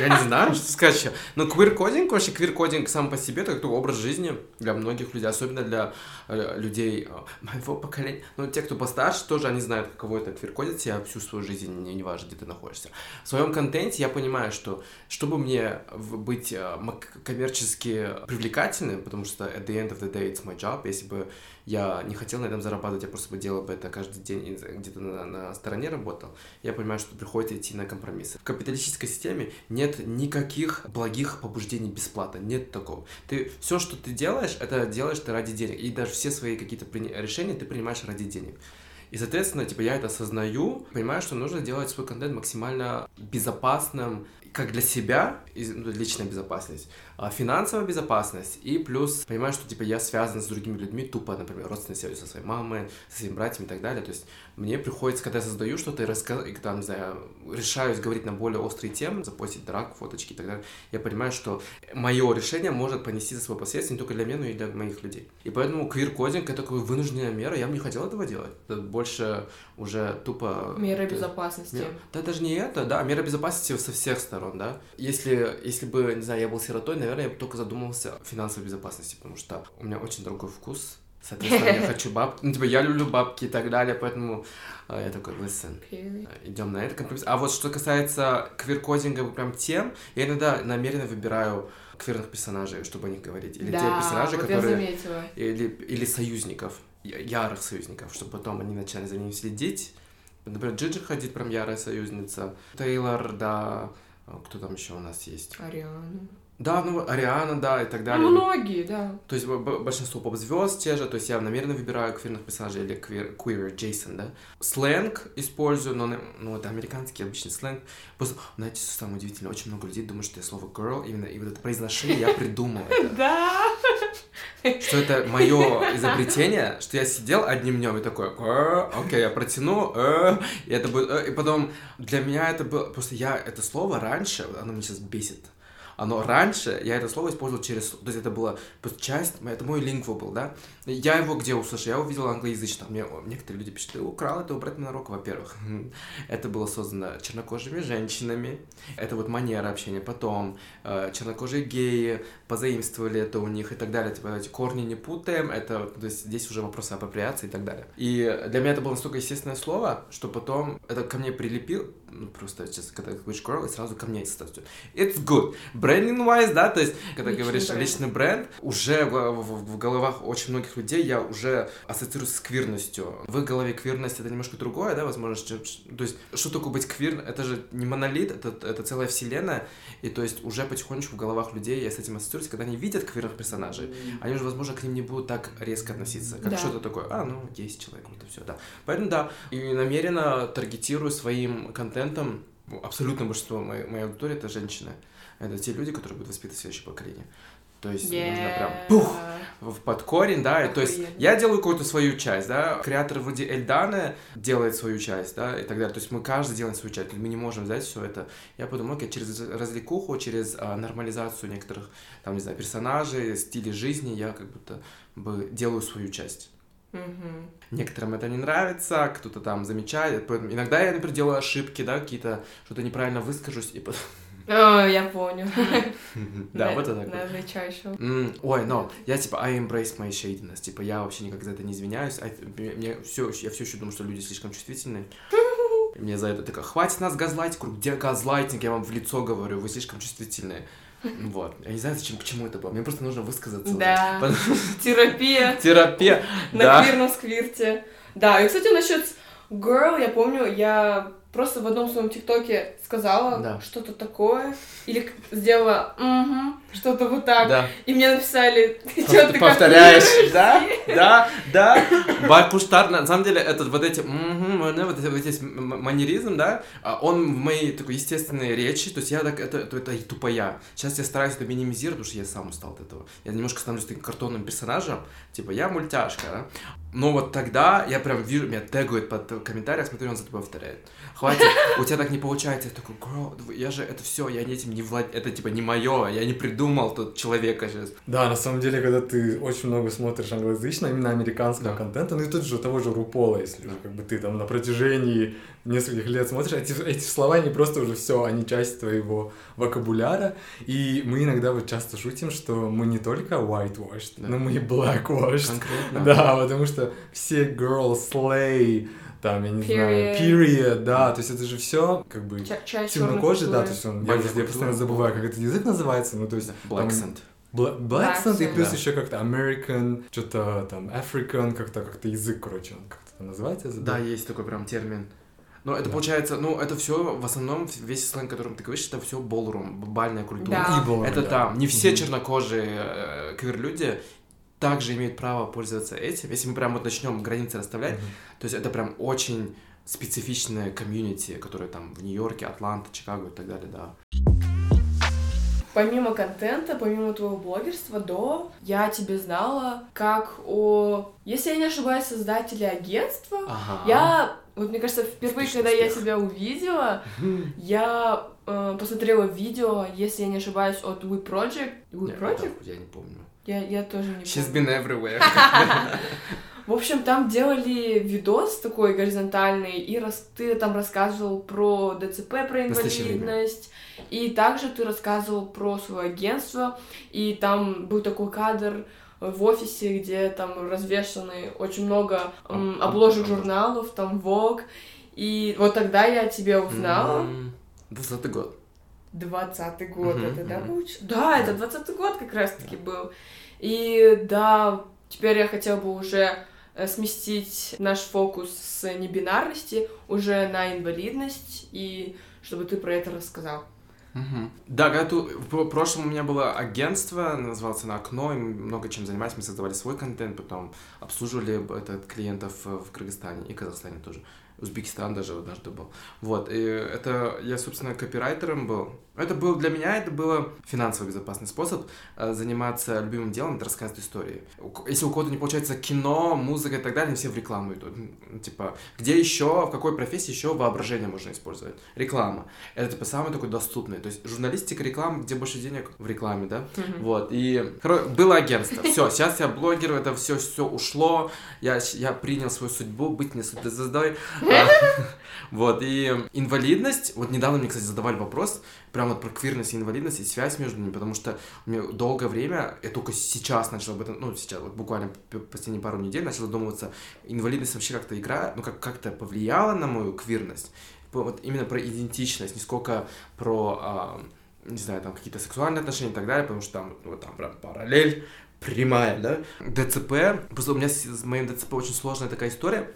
Я не знаю, что сказать еще. Но квир-кодинг, вообще квир-кодинг сам по себе, это такой образ жизни для многих людей, особенно для э, людей э, моего поколения. Ну, те, кто постарше, тоже они знают, каково это квир-кодить себя всю свою жизнь, не, не важно, где ты находишься. В своем контенте я понимаю, что чтобы мне быть э, коммерчески привлекательным, потому что at the end of the day it's my job, если бы я не хотел на этом зарабатывать, я просто делал бы это каждый день где-то на, на стороне работал, я понимаю, что приходится идти на компромиссы. В капиталистической системе нет никаких благих побуждений бесплатно, нет такого. Ты все, что ты делаешь, это делаешь ты ради денег, и даже все свои какие-то решения ты принимаешь ради денег. И, соответственно, типа, я это осознаю, понимаю, что нужно делать свой контент максимально безопасным, как для себя, ну, личная безопасность, а, финансовая безопасность и плюс понимаю, что типа я связан с другими людьми тупо, например, родственной связью со своей мамой, со своими братьями и так далее. То есть мне приходится, когда я создаю что-то и рассказ... и там, не знаю, решаюсь говорить на более острые темы, запостить драк, фоточки и так далее, я понимаю, что мое решение может понести за свой последствия не только для меня, но и для моих людей. И поэтому квир-кодинг это такая вынужденная мера, я бы не хотел этого делать. Это больше уже тупо... Мера безопасности. Мер... Да, даже не это, да, мера безопасности со всех сторон, да. Если, если бы, не знаю, я был сиротой, наверное, я только задумался о финансовой безопасности, потому что у меня очень дорогой вкус, соответственно, я [LAUGHS] хочу бабки, ну, типа, я люблю бабки и так далее, поэтому э, я такой, listen, э, идем на это компромисс. А вот что касается квир-кодинга, прям тем, я иногда намеренно выбираю квирных персонажей, чтобы о них говорить. Или да, те персонажи, вот которые... Или, или союзников, ярых союзников, чтобы потом они начали за ними следить. Например, Джиджи ходит прям ярая союзница. Тейлор, да. Кто там еще у нас есть? Ариана. Да, ну, Ариана, да, и так далее. Ну, многие, да. То есть большинство поп-звезд те же, то есть я намеренно выбираю квирных персонажей или квир, queer Джейсон, да. Сленг использую, но ну, это американский обычный сленг. Просто, знаете, что самое удивительное, очень много людей думают, что я слово girl, именно, и вот это произношение я придумал. [LAUGHS] Да. Что это мое изобретение, что я сидел одним днем и такой, окей, я протяну, э, и это будет, э, и потом для меня это было, просто я это слово раньше, оно меня сейчас бесит оно раньше, я это слово использовал через, то есть это была часть, это мой лингва был, да, я его где услышал? Я увидел англоязычно. Мне некоторые люди пишут, ты украл это у Брэдмана Рока, во-первых. [LAUGHS] Это было создано чернокожими женщинами. Это вот манера общения. Потом э, чернокожие геи позаимствовали это у них и так далее. Типа эти корни не путаем. Это, то есть здесь уже вопросы апроприации и так далее. И для меня это было настолько естественное слово, что потом это ко мне прилепил, ну, просто сейчас, когда говоришь girl, и сразу ко мне это It's good. Branding wise, да, то есть, когда личный говоришь бренд. личный бренд, уже в, в, в головах очень многих людей я уже ассоциирую с квирностью. В их голове квирность это немножко другое, да, возможно, что, то есть, что такое быть квир, это же не монолит, это, это целая вселенная, и то есть уже потихонечку в головах людей я с этим ассоциируюсь, когда они видят квирных персонажей, mm-hmm. они уже, возможно, к ним не будут так резко относиться, как да. что-то такое, а, ну, есть человек, вот и все, да. Поэтому, да, и намеренно таргетирую своим контентом абсолютно большинство моей, моей аудитории это женщины. Это те люди, которые будут воспитывать следующее поколение. То есть yeah. нужно прям пух в под корень, да, и, то есть я делаю какую-то свою часть, да, креатор вроде Эльдана делает свою часть, да, и так далее, то есть мы каждый делаем свою часть, мы не можем взять все это. Я подумал, окей, через развлекуху, через а, нормализацию некоторых, там, не знаю, персонажей, стилей жизни, я как будто бы делаю свою часть. Mm-hmm. Некоторым это не нравится, кто-то там замечает. Иногда я, например, делаю ошибки, да, какие-то, что-то неправильно выскажусь, и потом о, я понял. [LAUGHS] Да, вот это такое. чаще. Ой, но я типа I embrace my shadiness, типа я вообще никогда за это не извиняюсь, все, я все еще думаю, что люди слишком чувствительны. [LAUGHS] И мне за это такая, хватит нас газлайтить. Где газлайтинг? Я вам в лицо говорю, вы слишком чувствительные. [LAUGHS] Вот. Я не знаю, зачем, к чему это было. Мне просто нужно высказаться. Да. Потому- Терапия Терапия. на Да. квирном сквирте. Да, и, кстати, насчет girl, я помню, я просто в одном своем тиктоке сказала Да. что-то такое, или сделала «Мгм», что-то вот так, Да. и мне написали, что, ты ты повторяешь, копируешь?» да, да, да. Бакуштар, на самом деле, этот вот эти, мгм, м, вот эти, вот эти манеризм, да, а, он в моей такой естественной речи, то есть я так, это, это, это тупая. Сейчас я стараюсь это минимизировать, потому что я сам устал от этого. Я немножко становлюсь таким картонным персонажем, типа, я мультяшка, да. Но вот тогда я прям вижу, меня тегают под комментарием, смотрю, он за тобой повторяет. Хватит, у тебя так не получается. Я такой, girl, я же это все, я этим не влад... это типа не мое, я не придумал тут человека сейчас. Да, на самом деле, когда ты очень много смотришь англоязычного, именно американского Да. контента, ну и тут же того же Рупола, если уже как бы ты там на протяжении нескольких лет смотришь, эти, эти слова, они просто уже все, они часть твоего вокабуляра, и мы иногда вот часто шутим, что мы не только whitewashed, Да. но мы и blackwashed. Конкретно. Да, потому что все girls slay, там, я не знаю, Period. period, да, то есть это же все как бы темнокожий, да, то есть он, я, везде постоянно забываю, как этот язык называется, ну то есть там Blaccent. Бла- Black accent, и Black плюс Да. еще как-то American, что-то там African, как-то как-то язык, короче, он как-то там называется. я. Да, есть такой прям термин. Но это Да. получается, ну, это все в основном, весь сленг, которым ты говоришь, это все ballroom, бальная культура. Да. И было, Это да. там. Не все чернокожие э, квир-люди также имеют право пользоваться этим. Если мы прям вот начнем границы расставлять, Мгм. то есть это прям очень специфичное комьюнити, которое там в Нью-Йорке, Атланта, Чикаго и так далее, да. Помимо контента, помимо твоего блогерства, до я тебе знала как о, если я не ошибаюсь, создателе агентства. Ага. Я, вот мне кажется, впервые, Успешный когда я успех. тебя увидела, [LAUGHS] я э, посмотрела видео, если я не ошибаюсь, от We Project. We Не, Project? Я не помню. Я, я тоже не She's помню. been everywhere. [LAUGHS] В общем, там делали видос такой горизонтальный, и рас... ты там рассказывал про ДЦП, про инвалидность, и также ты рассказывал про свое агентство, и там был такой кадр в офисе, где там развешаны очень много м, А- обложек а- журналов, там Vogue, и вот тогда я тебя узнала. 20 год. Двадцатый год Мгм, это, да, получается? Да, это двадцатый год как раз-таки был. И да, теперь я хотела бы уже э, сместить наш фокус с небинарности уже на инвалидность, и чтобы ты про это рассказал. Мгм. Да, когда ту- в про- прошлом у меня было агентство, называлось на окно, и мы много чем занимались, мы создавали свой контент, потом обслуживали б- это клиентов э, в Кыргызстане и Казахстане тоже. Узбекистан даже однажды был. Вот, и это я, собственно, копирайтером был. Это был для меня, это было финансово безопасный способ э, заниматься любимым делом, это рассказывать истории. Если у кого-то не получается кино, музыка и так далее, они все в рекламу идут. Типа, где еще, в какой профессии еще воображение можно использовать? Реклама. Это, типа, самый такой доступный. То есть, журналистика, реклама, где больше денег в рекламе, да? Вот, и было агентство. Все, сейчас я блогер, это все, все ушло. Я, я принял свою судьбу быть не суперзвездой. [LAUGHS] [LAUGHS] Вот, и инвалидность, вот недавно мне, кстати, задавали вопрос, прям вот про квирность и инвалидность и связь между ними, потому что меня долгое время, я только сейчас начал об этом, ну, сейчас, вот буквально последние пару недель начал задумываться, инвалидность вообще как-то играет, ну, как- как-то повлияла на мою квирность, вот именно про идентичность, не сколько про, а, не знаю, там какие-то сексуальные отношения и так далее, потому что там, вот там прям параллель прямая, да. ДЦП, просто у меня с, с моим ДЦП очень сложная такая история.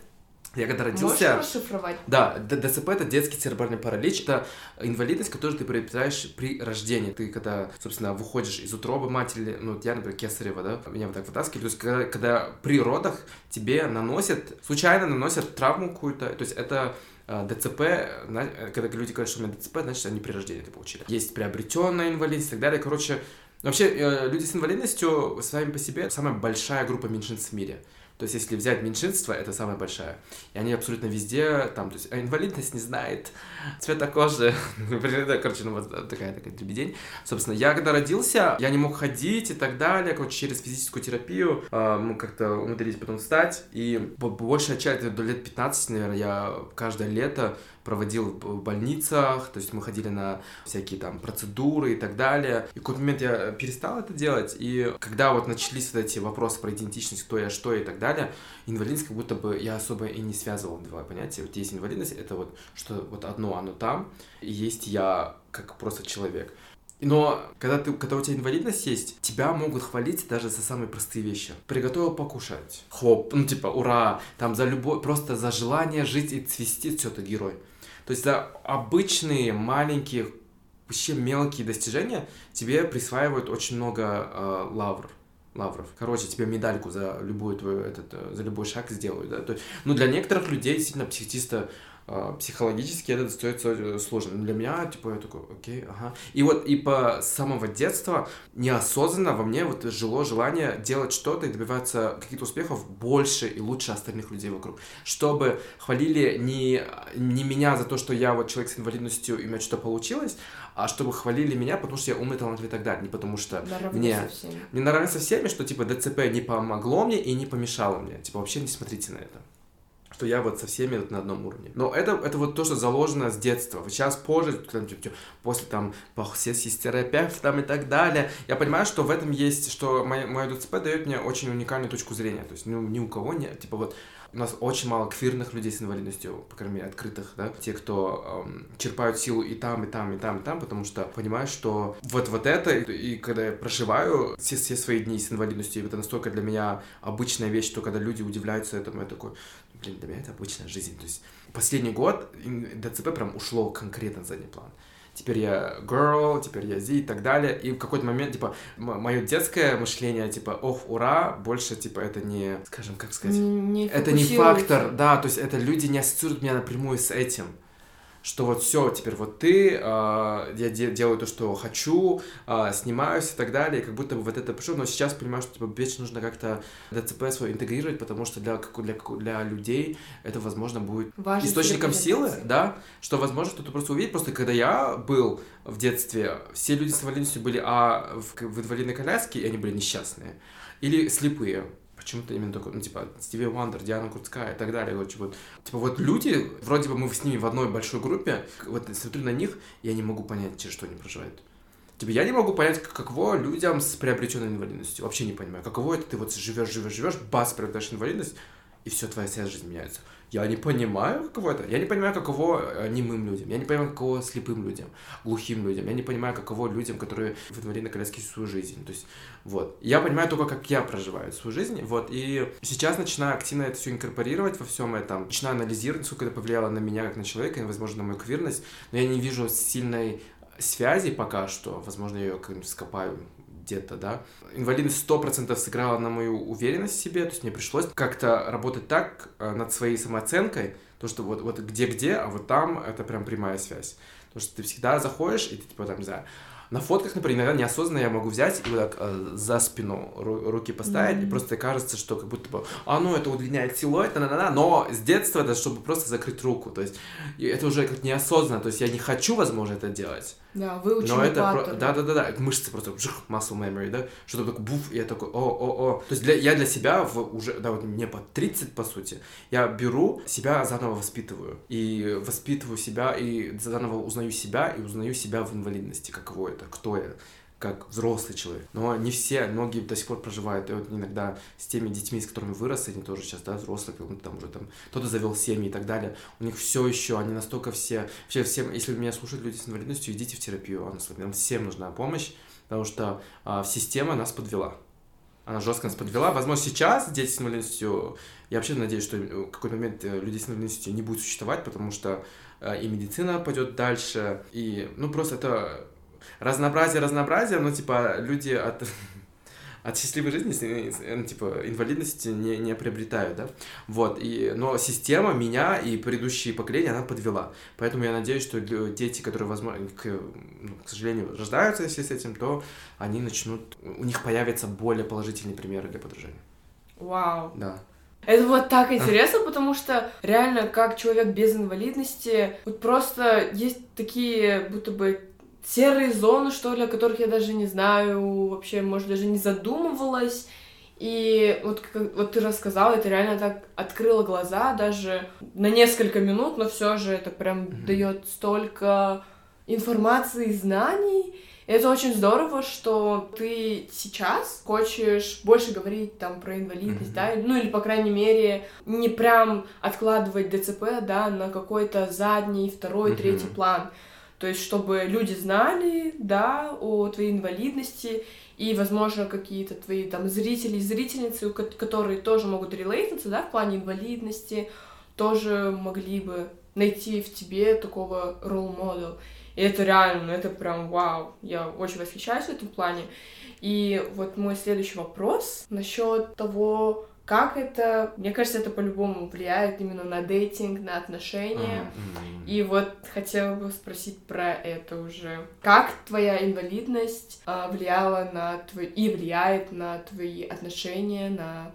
Я когда Можешь родился... расшифровать? Да, ДЦП это детский церебральный паралич. Это инвалидность, которую ты приобретаешь при рождении. Ты когда, собственно, выходишь из утробы матери, ну, я, например, кесарева, да, меня вот так вытаскивали. То есть, когда, когда при родах тебе наносят, случайно наносят травму какую-то, то есть это э, ДЦП, когда люди говорят, что у меня ДЦП, значит, они при рождении это получили. Есть приобретенная инвалидность и так далее. Короче, вообще, э, люди с инвалидностью сами по себе самая большая группа меньшинств в мире. То есть, если взять меньшинство, это самая большая. И они абсолютно везде, там, то есть, а инвалидность не знает цвета кожи. [LAUGHS] Например, Короче, ну вот такая такая дребедень. Собственно, я когда родился, я не мог ходить и так далее. Короче, через физическую терапию а, мы как-то умудрились потом встать. И большая часть, до лет 15, наверное, я каждое лето проводил в больницах, то есть мы ходили на всякие там процедуры и так далее. И в какой-то момент я перестал это делать, и когда вот начались вот эти вопросы про идентичность, кто я, что и так далее, инвалидность как будто бы я особо и не связывал два понятия. Вот есть инвалидность, это вот что вот одно, оно там, и есть я как просто человек. Но когда, ты, когда у тебя инвалидность есть, тебя могут хвалить даже за самые простые вещи. Приготовил покушать. Хлоп, ну типа, ура, там за любой, просто за желание жить и цвести, все, ты герой. То есть за обычные, маленькие, вообще мелкие достижения тебе присваивают очень много э, лавр лавров. Короче, тебе медальку за любой твой этот, э, за любой шаг сделают, да. То есть, ну, для некоторых людей действительно психотиста психологически это достается сложно. Для меня, типа, я такой, окей, ага. И вот и по самого детства неосознанно во мне вот жило желание делать что-то и добиваться каких-то успехов больше и лучше остальных людей вокруг. Чтобы хвалили не, не меня за то, что я вот человек с инвалидностью, и у меня что-то получилось, а чтобы хвалили меня, потому что я умный, талантливый и так далее. Не потому что наравне мне... со всеми. Не наравне со всеми, что, типа, ДЦП не помогло мне и не помешало мне. Типа, вообще не смотрите на это что я вот со всеми вот на одном уровне. Но это, это вот то, что заложено с детства. Сейчас позже, типа, после там сессии с терапевтом и так далее, я понимаю, что в этом есть, что мое, мое ДЦП дает мне очень уникальную точку зрения. То есть ну, ни у кого нет, типа вот у нас очень мало квирных людей с инвалидностью, по крайней мере, открытых, да, те, кто эм, черпают силу и там, и там, и там, и там, потому что понимаю, что вот, вот это, и, и когда я проживаю все, все свои дни с инвалидностью, это настолько для меня обычная вещь, что когда люди удивляются этому, я такой, блин, для меня это обычная жизнь. То есть последний год ДЦП прям ушло конкретно на задний план. Теперь я girl, теперь я зи и так далее. И в какой-то момент, типа, мое детское мышление, типа, ох, ура, больше, типа, это не, скажем, как сказать, Не это не фактор, да, то есть это люди не ассоциируют меня напрямую с этим что вот все, теперь вот ты, э, я де- делаю то, что хочу, э, снимаюсь и так далее, и как будто бы вот это пришло, но сейчас понимаю, что типа вещь нужно как-то ДЦП свой интегрировать, потому что для, для, для людей это, возможно, будет Важно источником силы, да, что, возможно, кто-то просто увидит, просто когда я был в детстве, все люди с инвалидностью были, а в, в инвалидной коляске, и они были несчастные, или слепые, почему-то именно такой, ну, типа, Стиви Уандер, Диана Курцкая и так далее. Вот, типа, типа, вот люди, вроде бы мы с ними в одной большой группе, вот смотрю на них, я не могу понять, через что они проживают. Типа, я не могу понять, как- каково людям с приобретенной инвалидностью. Вообще не понимаю. Каково это ты вот живешь, живешь, живешь, бас, приобретаешь инвалидность, и все, твоя вся жизнь меняется. Я не понимаю, каково это. Я не понимаю, каково э, немым людям. Я не понимаю, каково слепым людям, глухим людям. Я не понимаю, каково людям, которые в инвалидной коляске всю свою жизнь. То есть, вот. Я понимаю только, как я проживаю свою жизнь. Вот. И сейчас начинаю активно это все инкорпорировать во всем этом. Начинаю анализировать, сколько это повлияло на меня как на человека, и, возможно, на мою квирность. Но я не вижу сильной связи пока что. Возможно, я ее как-нибудь скопаю где-то, да. Инвалидность сто процентов сыграла на мою уверенность в себе, то есть мне пришлось как-то работать так э, над своей самооценкой, то, что вот, вот где-где, а вот там это прям прямая связь. Потому что ты всегда заходишь, и ты типа там, не знаю, на фотках, например, иногда неосознанно я могу взять и вот так э, за спину ру- руки поставить, и просто кажется, что как будто бы, а ну это удлиняет силуэт, на на но с детства это чтобы просто закрыть руку, то есть это уже как неосознанно, то есть я не хочу, возможно, это делать, Да, выучили но это паттерн. да, да, да, да, мышцы просто вжих, muscle memory, да, что-то такое буф, и я такой, о, о, о. То есть для, я для себя в уже, да, вот мне по 30, по сути, я беру себя заново воспитываю. И воспитываю себя, и заново узнаю себя, и узнаю себя в инвалидности, каково это, кто я как взрослый человек. Но не все, многие до сих пор проживают. И вот иногда с теми детьми, с которыми вырос, они тоже сейчас, да, взрослые, там уже там, кто-то завел семьи и так далее. У них все еще, они настолько все, вообще всем, если меня слушают люди с инвалидностью, идите в терапию, honestly. нам всем нужна помощь, потому что а, система нас подвела. Она жестко нас подвела. Возможно, сейчас дети с инвалидностью, я вообще надеюсь, что в какой-то момент э, людей с инвалидностью не будет существовать, потому что э, и медицина пойдет дальше, и, ну, просто это разнообразие, разнообразие, но, типа, люди от, [LAUGHS] от счастливой жизни, с- э, типа, инвалидности не, не приобретают, да, вот, и, но система меня и предыдущие поколения, она подвела, поэтому я надеюсь, что дети, которые, возможно, к, ну, к сожалению, рождаются, если с этим, то они начнут, у них появятся более положительные примеры для подражания, Вау. да. Это вот так интересно, потому что реально, как человек без инвалидности, вот просто есть такие будто бы серые зоны, что ли, о которых я даже не знаю, вообще, может, даже не задумывалась. И вот, как, вот ты рассказала, это реально так открыло глаза даже на несколько минут, но все же это прям mm-hmm. дает столько информации, знаний. И это очень здорово, что ты сейчас хочешь больше говорить там про инвалидность, mm-hmm. да, ну или по крайней мере не прям откладывать ДЦП, да, на какой-то задний, второй, mm-hmm. третий план. То есть, чтобы люди знали, да, о твоей инвалидности, и, возможно, какие-то твои там зрители зрительницы, которые тоже могут релейтиться, да, в плане инвалидности, тоже могли бы найти в тебе такого role model. И это реально, это прям вау. Я очень восхищаюсь в этом плане. И вот мой следующий вопрос насчет того, как это, мне кажется, это по-любому влияет именно на дейтинг, на отношения. Mm-hmm. И вот хотела бы спросить про это уже. Как твоя инвалидность а, влияла на твои и влияет на твои отношения, на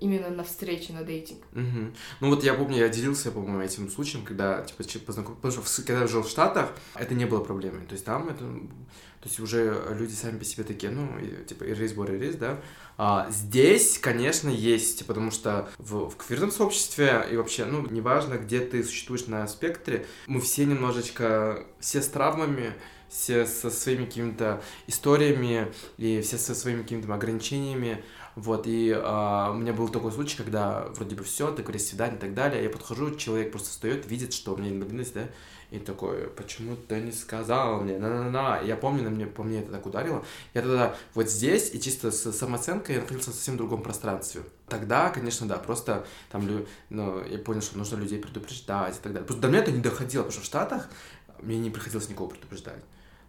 именно на встрече, на дейтинг. Угу. Ну вот я помню, я делился, по-моему, этим случаем, когда, типа, познакомился, потому что когда я жил в Штатах, это не было проблемой. То есть там это, то есть уже люди сами по себе такие, ну, типа, и рейс, бор, и рейс, да. А, здесь, конечно, есть, потому что в, в квирном сообществе и вообще, ну, неважно, где ты существуешь на спектре, мы все немножечко, все с травмами, все со своими какими-то историями и все со своими какими-то ограничениями, вот, и а, у меня был такой случай, когда вроде бы все, ты говоришь свидание и так далее, я подхожу, человек просто встает, видит, что у меня инвалидность, да, и такой, почему ты не сказал мне, на-на-на, я помню, на мне, по мне это так ударило, я тогда вот здесь, и чисто с самооценкой я находился в совсем другом пространстве. Тогда, конечно, да, просто там, ну, я понял, что нужно людей предупреждать и так далее. Просто до меня это не доходило, потому что в Штатах мне не приходилось никого предупреждать.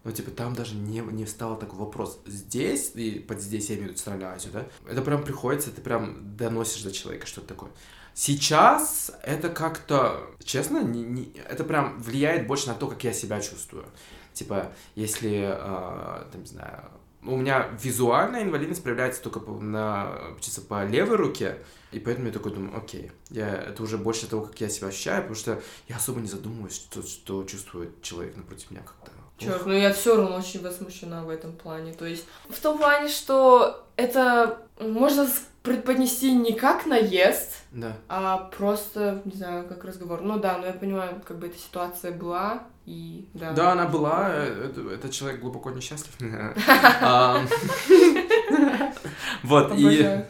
Но, типа, там даже не, не встал такой вопрос. Здесь, и под здесь я имею в виду Центральную Азию, да, это прям приходится, ты прям доносишь до человека что-то такое. Сейчас это как-то, честно, не, не, это прям влияет больше на то, как я себя чувствую. Типа, если, э, там, не знаю, у меня визуальная инвалидность проявляется только по, на, чисто по левой руке, и поэтому я такой думаю, окей, я, это уже больше того, как я себя ощущаю, потому что я особо не задумываюсь, что, что чувствует человек напротив меня как-то. Черт, ну я все равно очень возмущена в этом плане. То есть в том плане, что это можно преподнести не как наезд, да. а просто, не знаю, как разговор. Ну да, но я понимаю, как бы эта ситуация была, и да. Да, она была, э, этот человек глубоко несчастлив. [LAUGHS] [LAUGHS] Вот, и...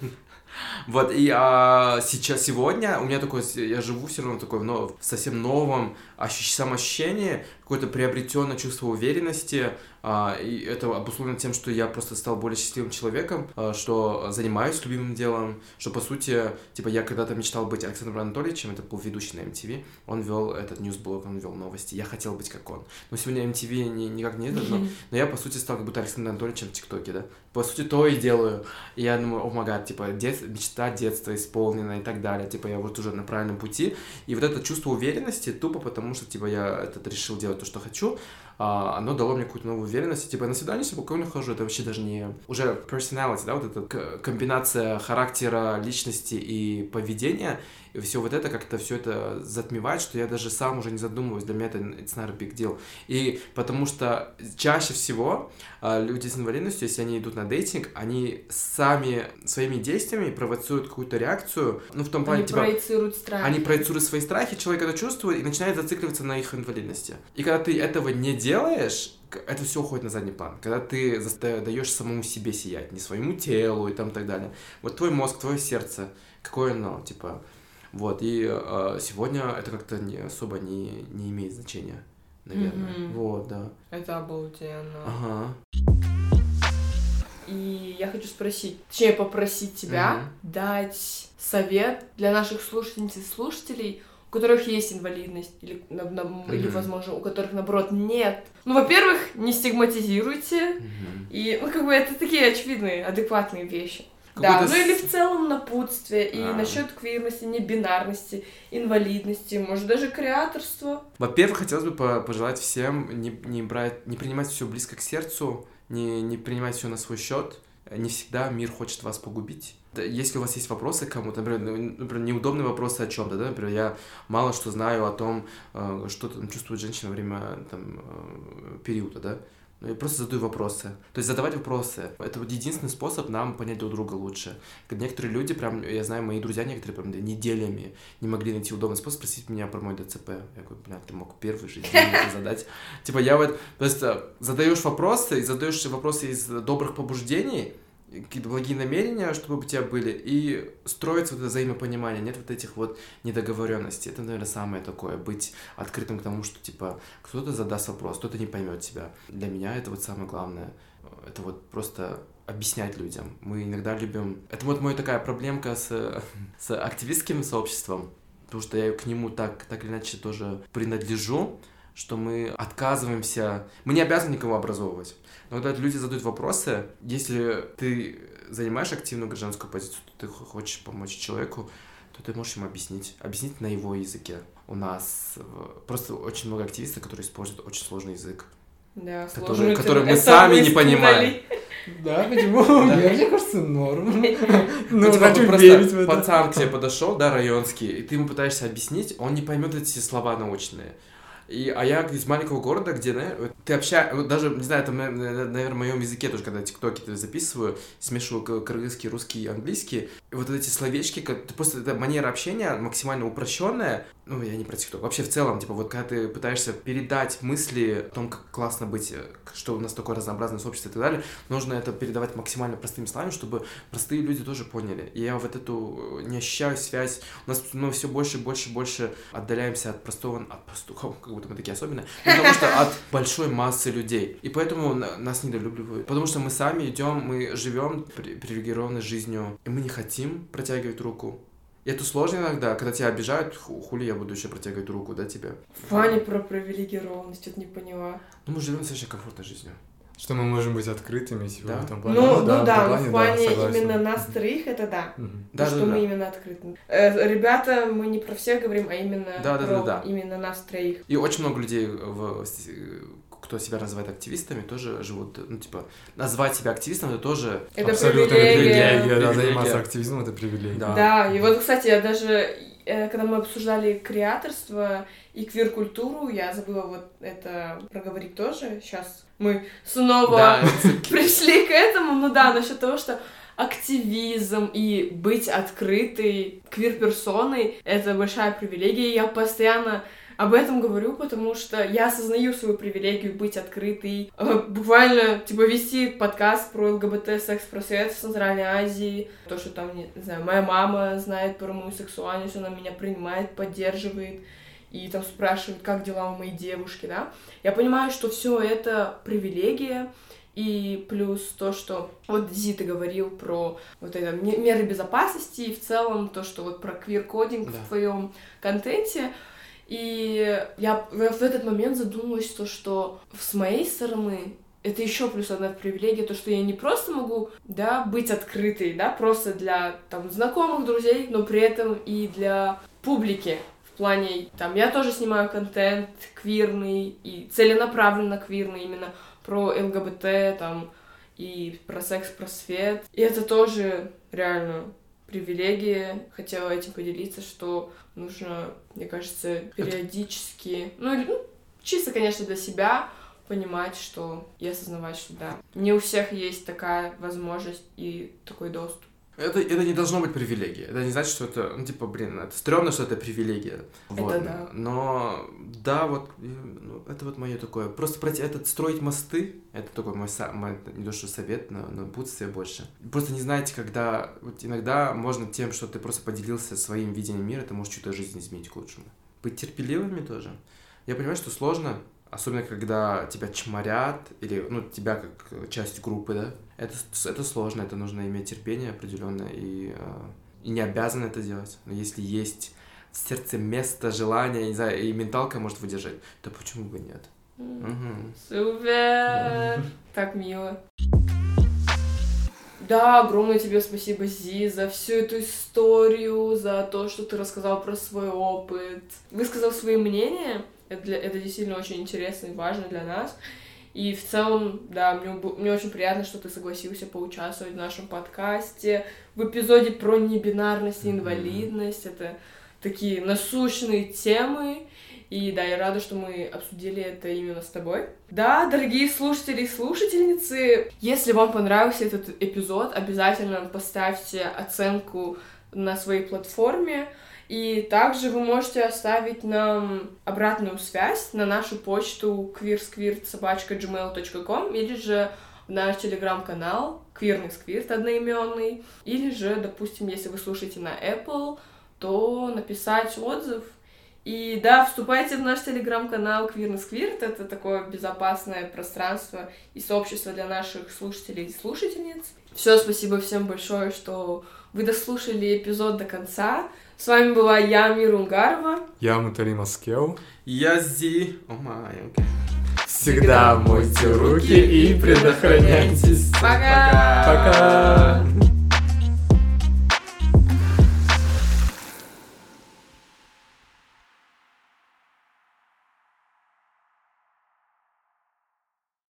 Вот, и а, сейчас, сегодня у меня такое, я живу все равно такой, но в совсем новом ощущ, самоощущении, какое-то приобретенное чувство уверенности, а, и это обусловлено тем, что я просто стал более счастливым человеком, а, что занимаюсь любимым делом, что, по сути, типа, я когда-то мечтал быть Александром Анатольевичем, это был ведущий на MTV, он вел этот ньюсблог, он вел новости, я хотел быть как он. Но сегодня MTV не, никак не это, но, но я, по сути, стал как будто Александром Анатольевичем в ТикТоке, да. По сути, то и делаю. И я думаю, о май типа, дет, мечта детства исполнена и так далее, типа, я вот уже на правильном пути. И вот это чувство уверенности тупо потому, что, типа, я этот решил делать то, что хочу, а, оно дало мне какую-то новую уверенность. Типа, на свидание спокойно хожу, это вообще даже не... Уже personality, да, вот эта комбинация характера, личности и поведения, и все вот это как-то все это затмевает, что я даже сам уже не задумываюсь, для меня это it's not a big deal. И потому что чаще всего э, люди с инвалидностью, если они идут на дейтинг, они сами своими действиями провоцируют какую-то реакцию, ну в том плане, они типа... проецируют страхи. Они проецируют свои страхи, человек это чувствует и начинает зацикливаться на их инвалидности. И когда ты этого не делаешь, это все уходит на задний план. Когда ты даешь самому себе сиять, не своему телу и там так далее. Вот твой мозг, твое сердце, какое оно, типа, вот, и э, сегодня это как-то не особо не, не имеет значения, наверное. Mm-hmm. Вот, да. Это обалденно. Ага. И я хочу спросить, точнее попросить тебя mm-hmm. дать совет для наших слушательниц и слушателей, у которых есть инвалидность, или, на, на, mm-hmm. или возможно, у которых, наоборот, нет. Ну, во-первых, не стигматизируйте, mm-hmm. и, ну, как бы, это такие очевидные, адекватные вещи. Да, ну или в целом напутствие, и а. насчет квирности, небинарности, инвалидности, может даже креаторства. Во-первых, хотелось бы пожелать всем не, не брать, не принимать все близко к сердцу, не, не принимать все на свой счет. Не всегда мир хочет вас погубить. Если у вас есть вопросы к кому-то, например, ну, например, неудобные вопросы о чем-то, да, например, я мало что знаю о том, э, что там чувствует женщина во время там, э, периода, да, Ну, я просто задаю вопросы. То есть задавать вопросы. Это вот единственный способ нам понять друг друга лучше. Некоторые люди, прям, я знаю, мои друзья некоторые прям неделями не могли найти удобный способ спросить меня про мой ДЦП. Я говорю, блядь, ты мог первый же [LAUGHS] задать. Типа я вот, то есть задаешь вопросы, и задаешь вопросы из добрых побуждений, какие-то благие намерения, чтобы у тебя были, и строится вот это взаимопонимание, нет вот этих вот недоговоренностей. Это, наверное, самое такое, быть открытым к тому, что, типа, кто-то задаст вопрос, кто-то не поймет тебя. Для меня это вот самое главное. Это вот просто объяснять людям. Мы иногда любим... Это вот моя такая проблемка с, [LAUGHS] с активистским сообществом, потому что я к нему так, так или иначе тоже принадлежу, что мы отказываемся... Мы не обязаны никого образовывать. Но когда люди задают вопросы, если ты занимаешь активную гражданскую позицию, ты хочешь помочь человеку, то ты можешь ему объяснить. Объяснить на его языке. У нас просто очень много активистов, которые используют очень сложный язык. Да, который, который мы сами не понимаем. Да, почему? Мне кажется, норм. [LAUGHS] Ну, хочу верить в это. Пацан к тебе подошел, да, районский, и ты ему пытаешься объяснить, он не поймет эти слова научные. И, а я из маленького города, где, наверное, ты общаешься, даже, не знаю, это, наверное, в моем языке тоже, когда тиктоки ты записываю, смешиваю кыргызский, русский и английский, и вот эти словечки, ты просто, это манера общения максимально упрощенная, ну, я не про ТикТок, вообще в целом, типа, вот когда ты пытаешься передать мысли о том, как классно быть, э, что у нас такое разнообразное сообщество и так далее, нужно это передавать максимально простыми словами, чтобы простые люди тоже поняли. И я вот эту э, не ощущаю связь, у нас мы все больше больше больше отдаляемся от простого, от простого, [LAUGHS] как будто мы такие особенные, ну, потому что от большой массы людей. И поэтому нас недолюбливают. Потому что мы сами идем, мы живем привилегированной жизнью, и мы не хотим протягивать руку и это сложно иногда, когда тебя обижают, хули я буду еще протягивать руку, да, тебе? В плане про привилегированность, это не поняла. Ну, мы живем достаточно комфортной жизнью. Что мы можем быть открытыми типа, да? в этом плане. Ну, ну да, да, в, плане, в плане да, именно нас троих это да. Угу. да что да, мы да. именно открыты. Э, ребята, мы не про всех говорим, а именно да, про да, да, да. именно нас троих. И очень много людей в кто себя называет активистами, тоже живут, ну, типа, назвать себя активистом, это тоже... Это Абсолютно привилегия. привилегия, да, заниматься активизмом, это привилегия. Да. да, и вот, кстати, я даже, э, когда мы обсуждали креаторство и квир-культуру, я забыла вот это проговорить тоже, сейчас мы снова да. [LAUGHS] пришли к этому, ну да, насчет того, что активизм и быть открытой квир-персоной — это большая привилегия. Я постоянно об этом говорю, потому что я осознаю свою привилегию быть открытой, э, буквально, типа, вести подкаст про ЛГБТ, секс-просвет в Центральной Азии, то, что там, не знаю, моя мама знает про мою сексуальность, она меня принимает, поддерживает, и там спрашивает, как дела у моей девушки, да. Я понимаю, что все это привилегия, и плюс то, что вот Зита говорил про вот это меры безопасности и в целом то, что вот про квир-кодинг да. в твоем контенте, и я в этот момент задумалась, то, что с моей стороны это еще плюс одна привилегия, то, что я не просто могу, да, быть открытой, да, просто для, там, знакомых, друзей, но при этом и для публики. В плане, там, я тоже снимаю контент квирный и целенаправленно квирный, именно про ЛГБТ, там, и про секс-просвет. И это тоже реально привилегия. Хотела этим поделиться, что нужно, мне кажется, периодически, ну, ну чисто, конечно, для себя понимать, что и осознавать, что да, не у всех есть такая возможность и такой доступ. Это, это не должно быть привилегией. Это не значит, что это, ну, типа, блин, это стрёмно, что это привилегия. Вот. Это да. Но, да, вот, ну, это вот мое такое. Просто пройти, этот, строить мосты, это такой мой, мой не то, что совет, но, но будьте больше. Просто не знаете, когда, вот иногда можно тем, что ты просто поделился своим видением мира, ты можешь чью-то жизнь изменить к лучшему. Быть терпеливыми тоже. Я понимаю, что сложно, особенно когда тебя чморят, или, ну, тебя как часть группы, да, это, это сложно, это нужно иметь терпение определенное и, э, и не обязан это делать. Но если есть в сердце место, желание, не знаю, и менталка может выдержать, то почему бы нет? Угу. Супер! [LAUGHS] Так мило. Да, огромное тебе спасибо, Зи, за всю эту историю, за то, что ты рассказал про свой опыт. Высказал свои мнения. Это, для, это действительно очень интересно и важно для нас. И в целом, да, мне, мне очень приятно, что ты согласился поучаствовать в нашем подкасте, в эпизоде про небинарность и инвалидность. Это такие насущные темы. И да, я рада, что мы обсудили это именно с тобой. Да, дорогие слушатели и слушательницы, если вам понравился этот эпизод, обязательно поставьте оценку на своей платформе. И также вы можете оставить нам обратную связь на нашу почту queersquirt.gmail.com или же наш телеграм-канал Квирный Сквирт одноименный. Или же, допустим, если вы слушаете на Apple, то написать отзыв. И да, вступайте в наш телеграм-канал Квирный Сквирт. Это такое безопасное пространство и сообщество для наших слушателей и слушательниц. Все, спасибо всем большое, что вы дослушали эпизод до конца. С вами была я, Мира Унгарова. Я Мутали Маскел. Я Зи. О май, окей. Всегда мойте руки и предохраняйтесь. Пока! Пока!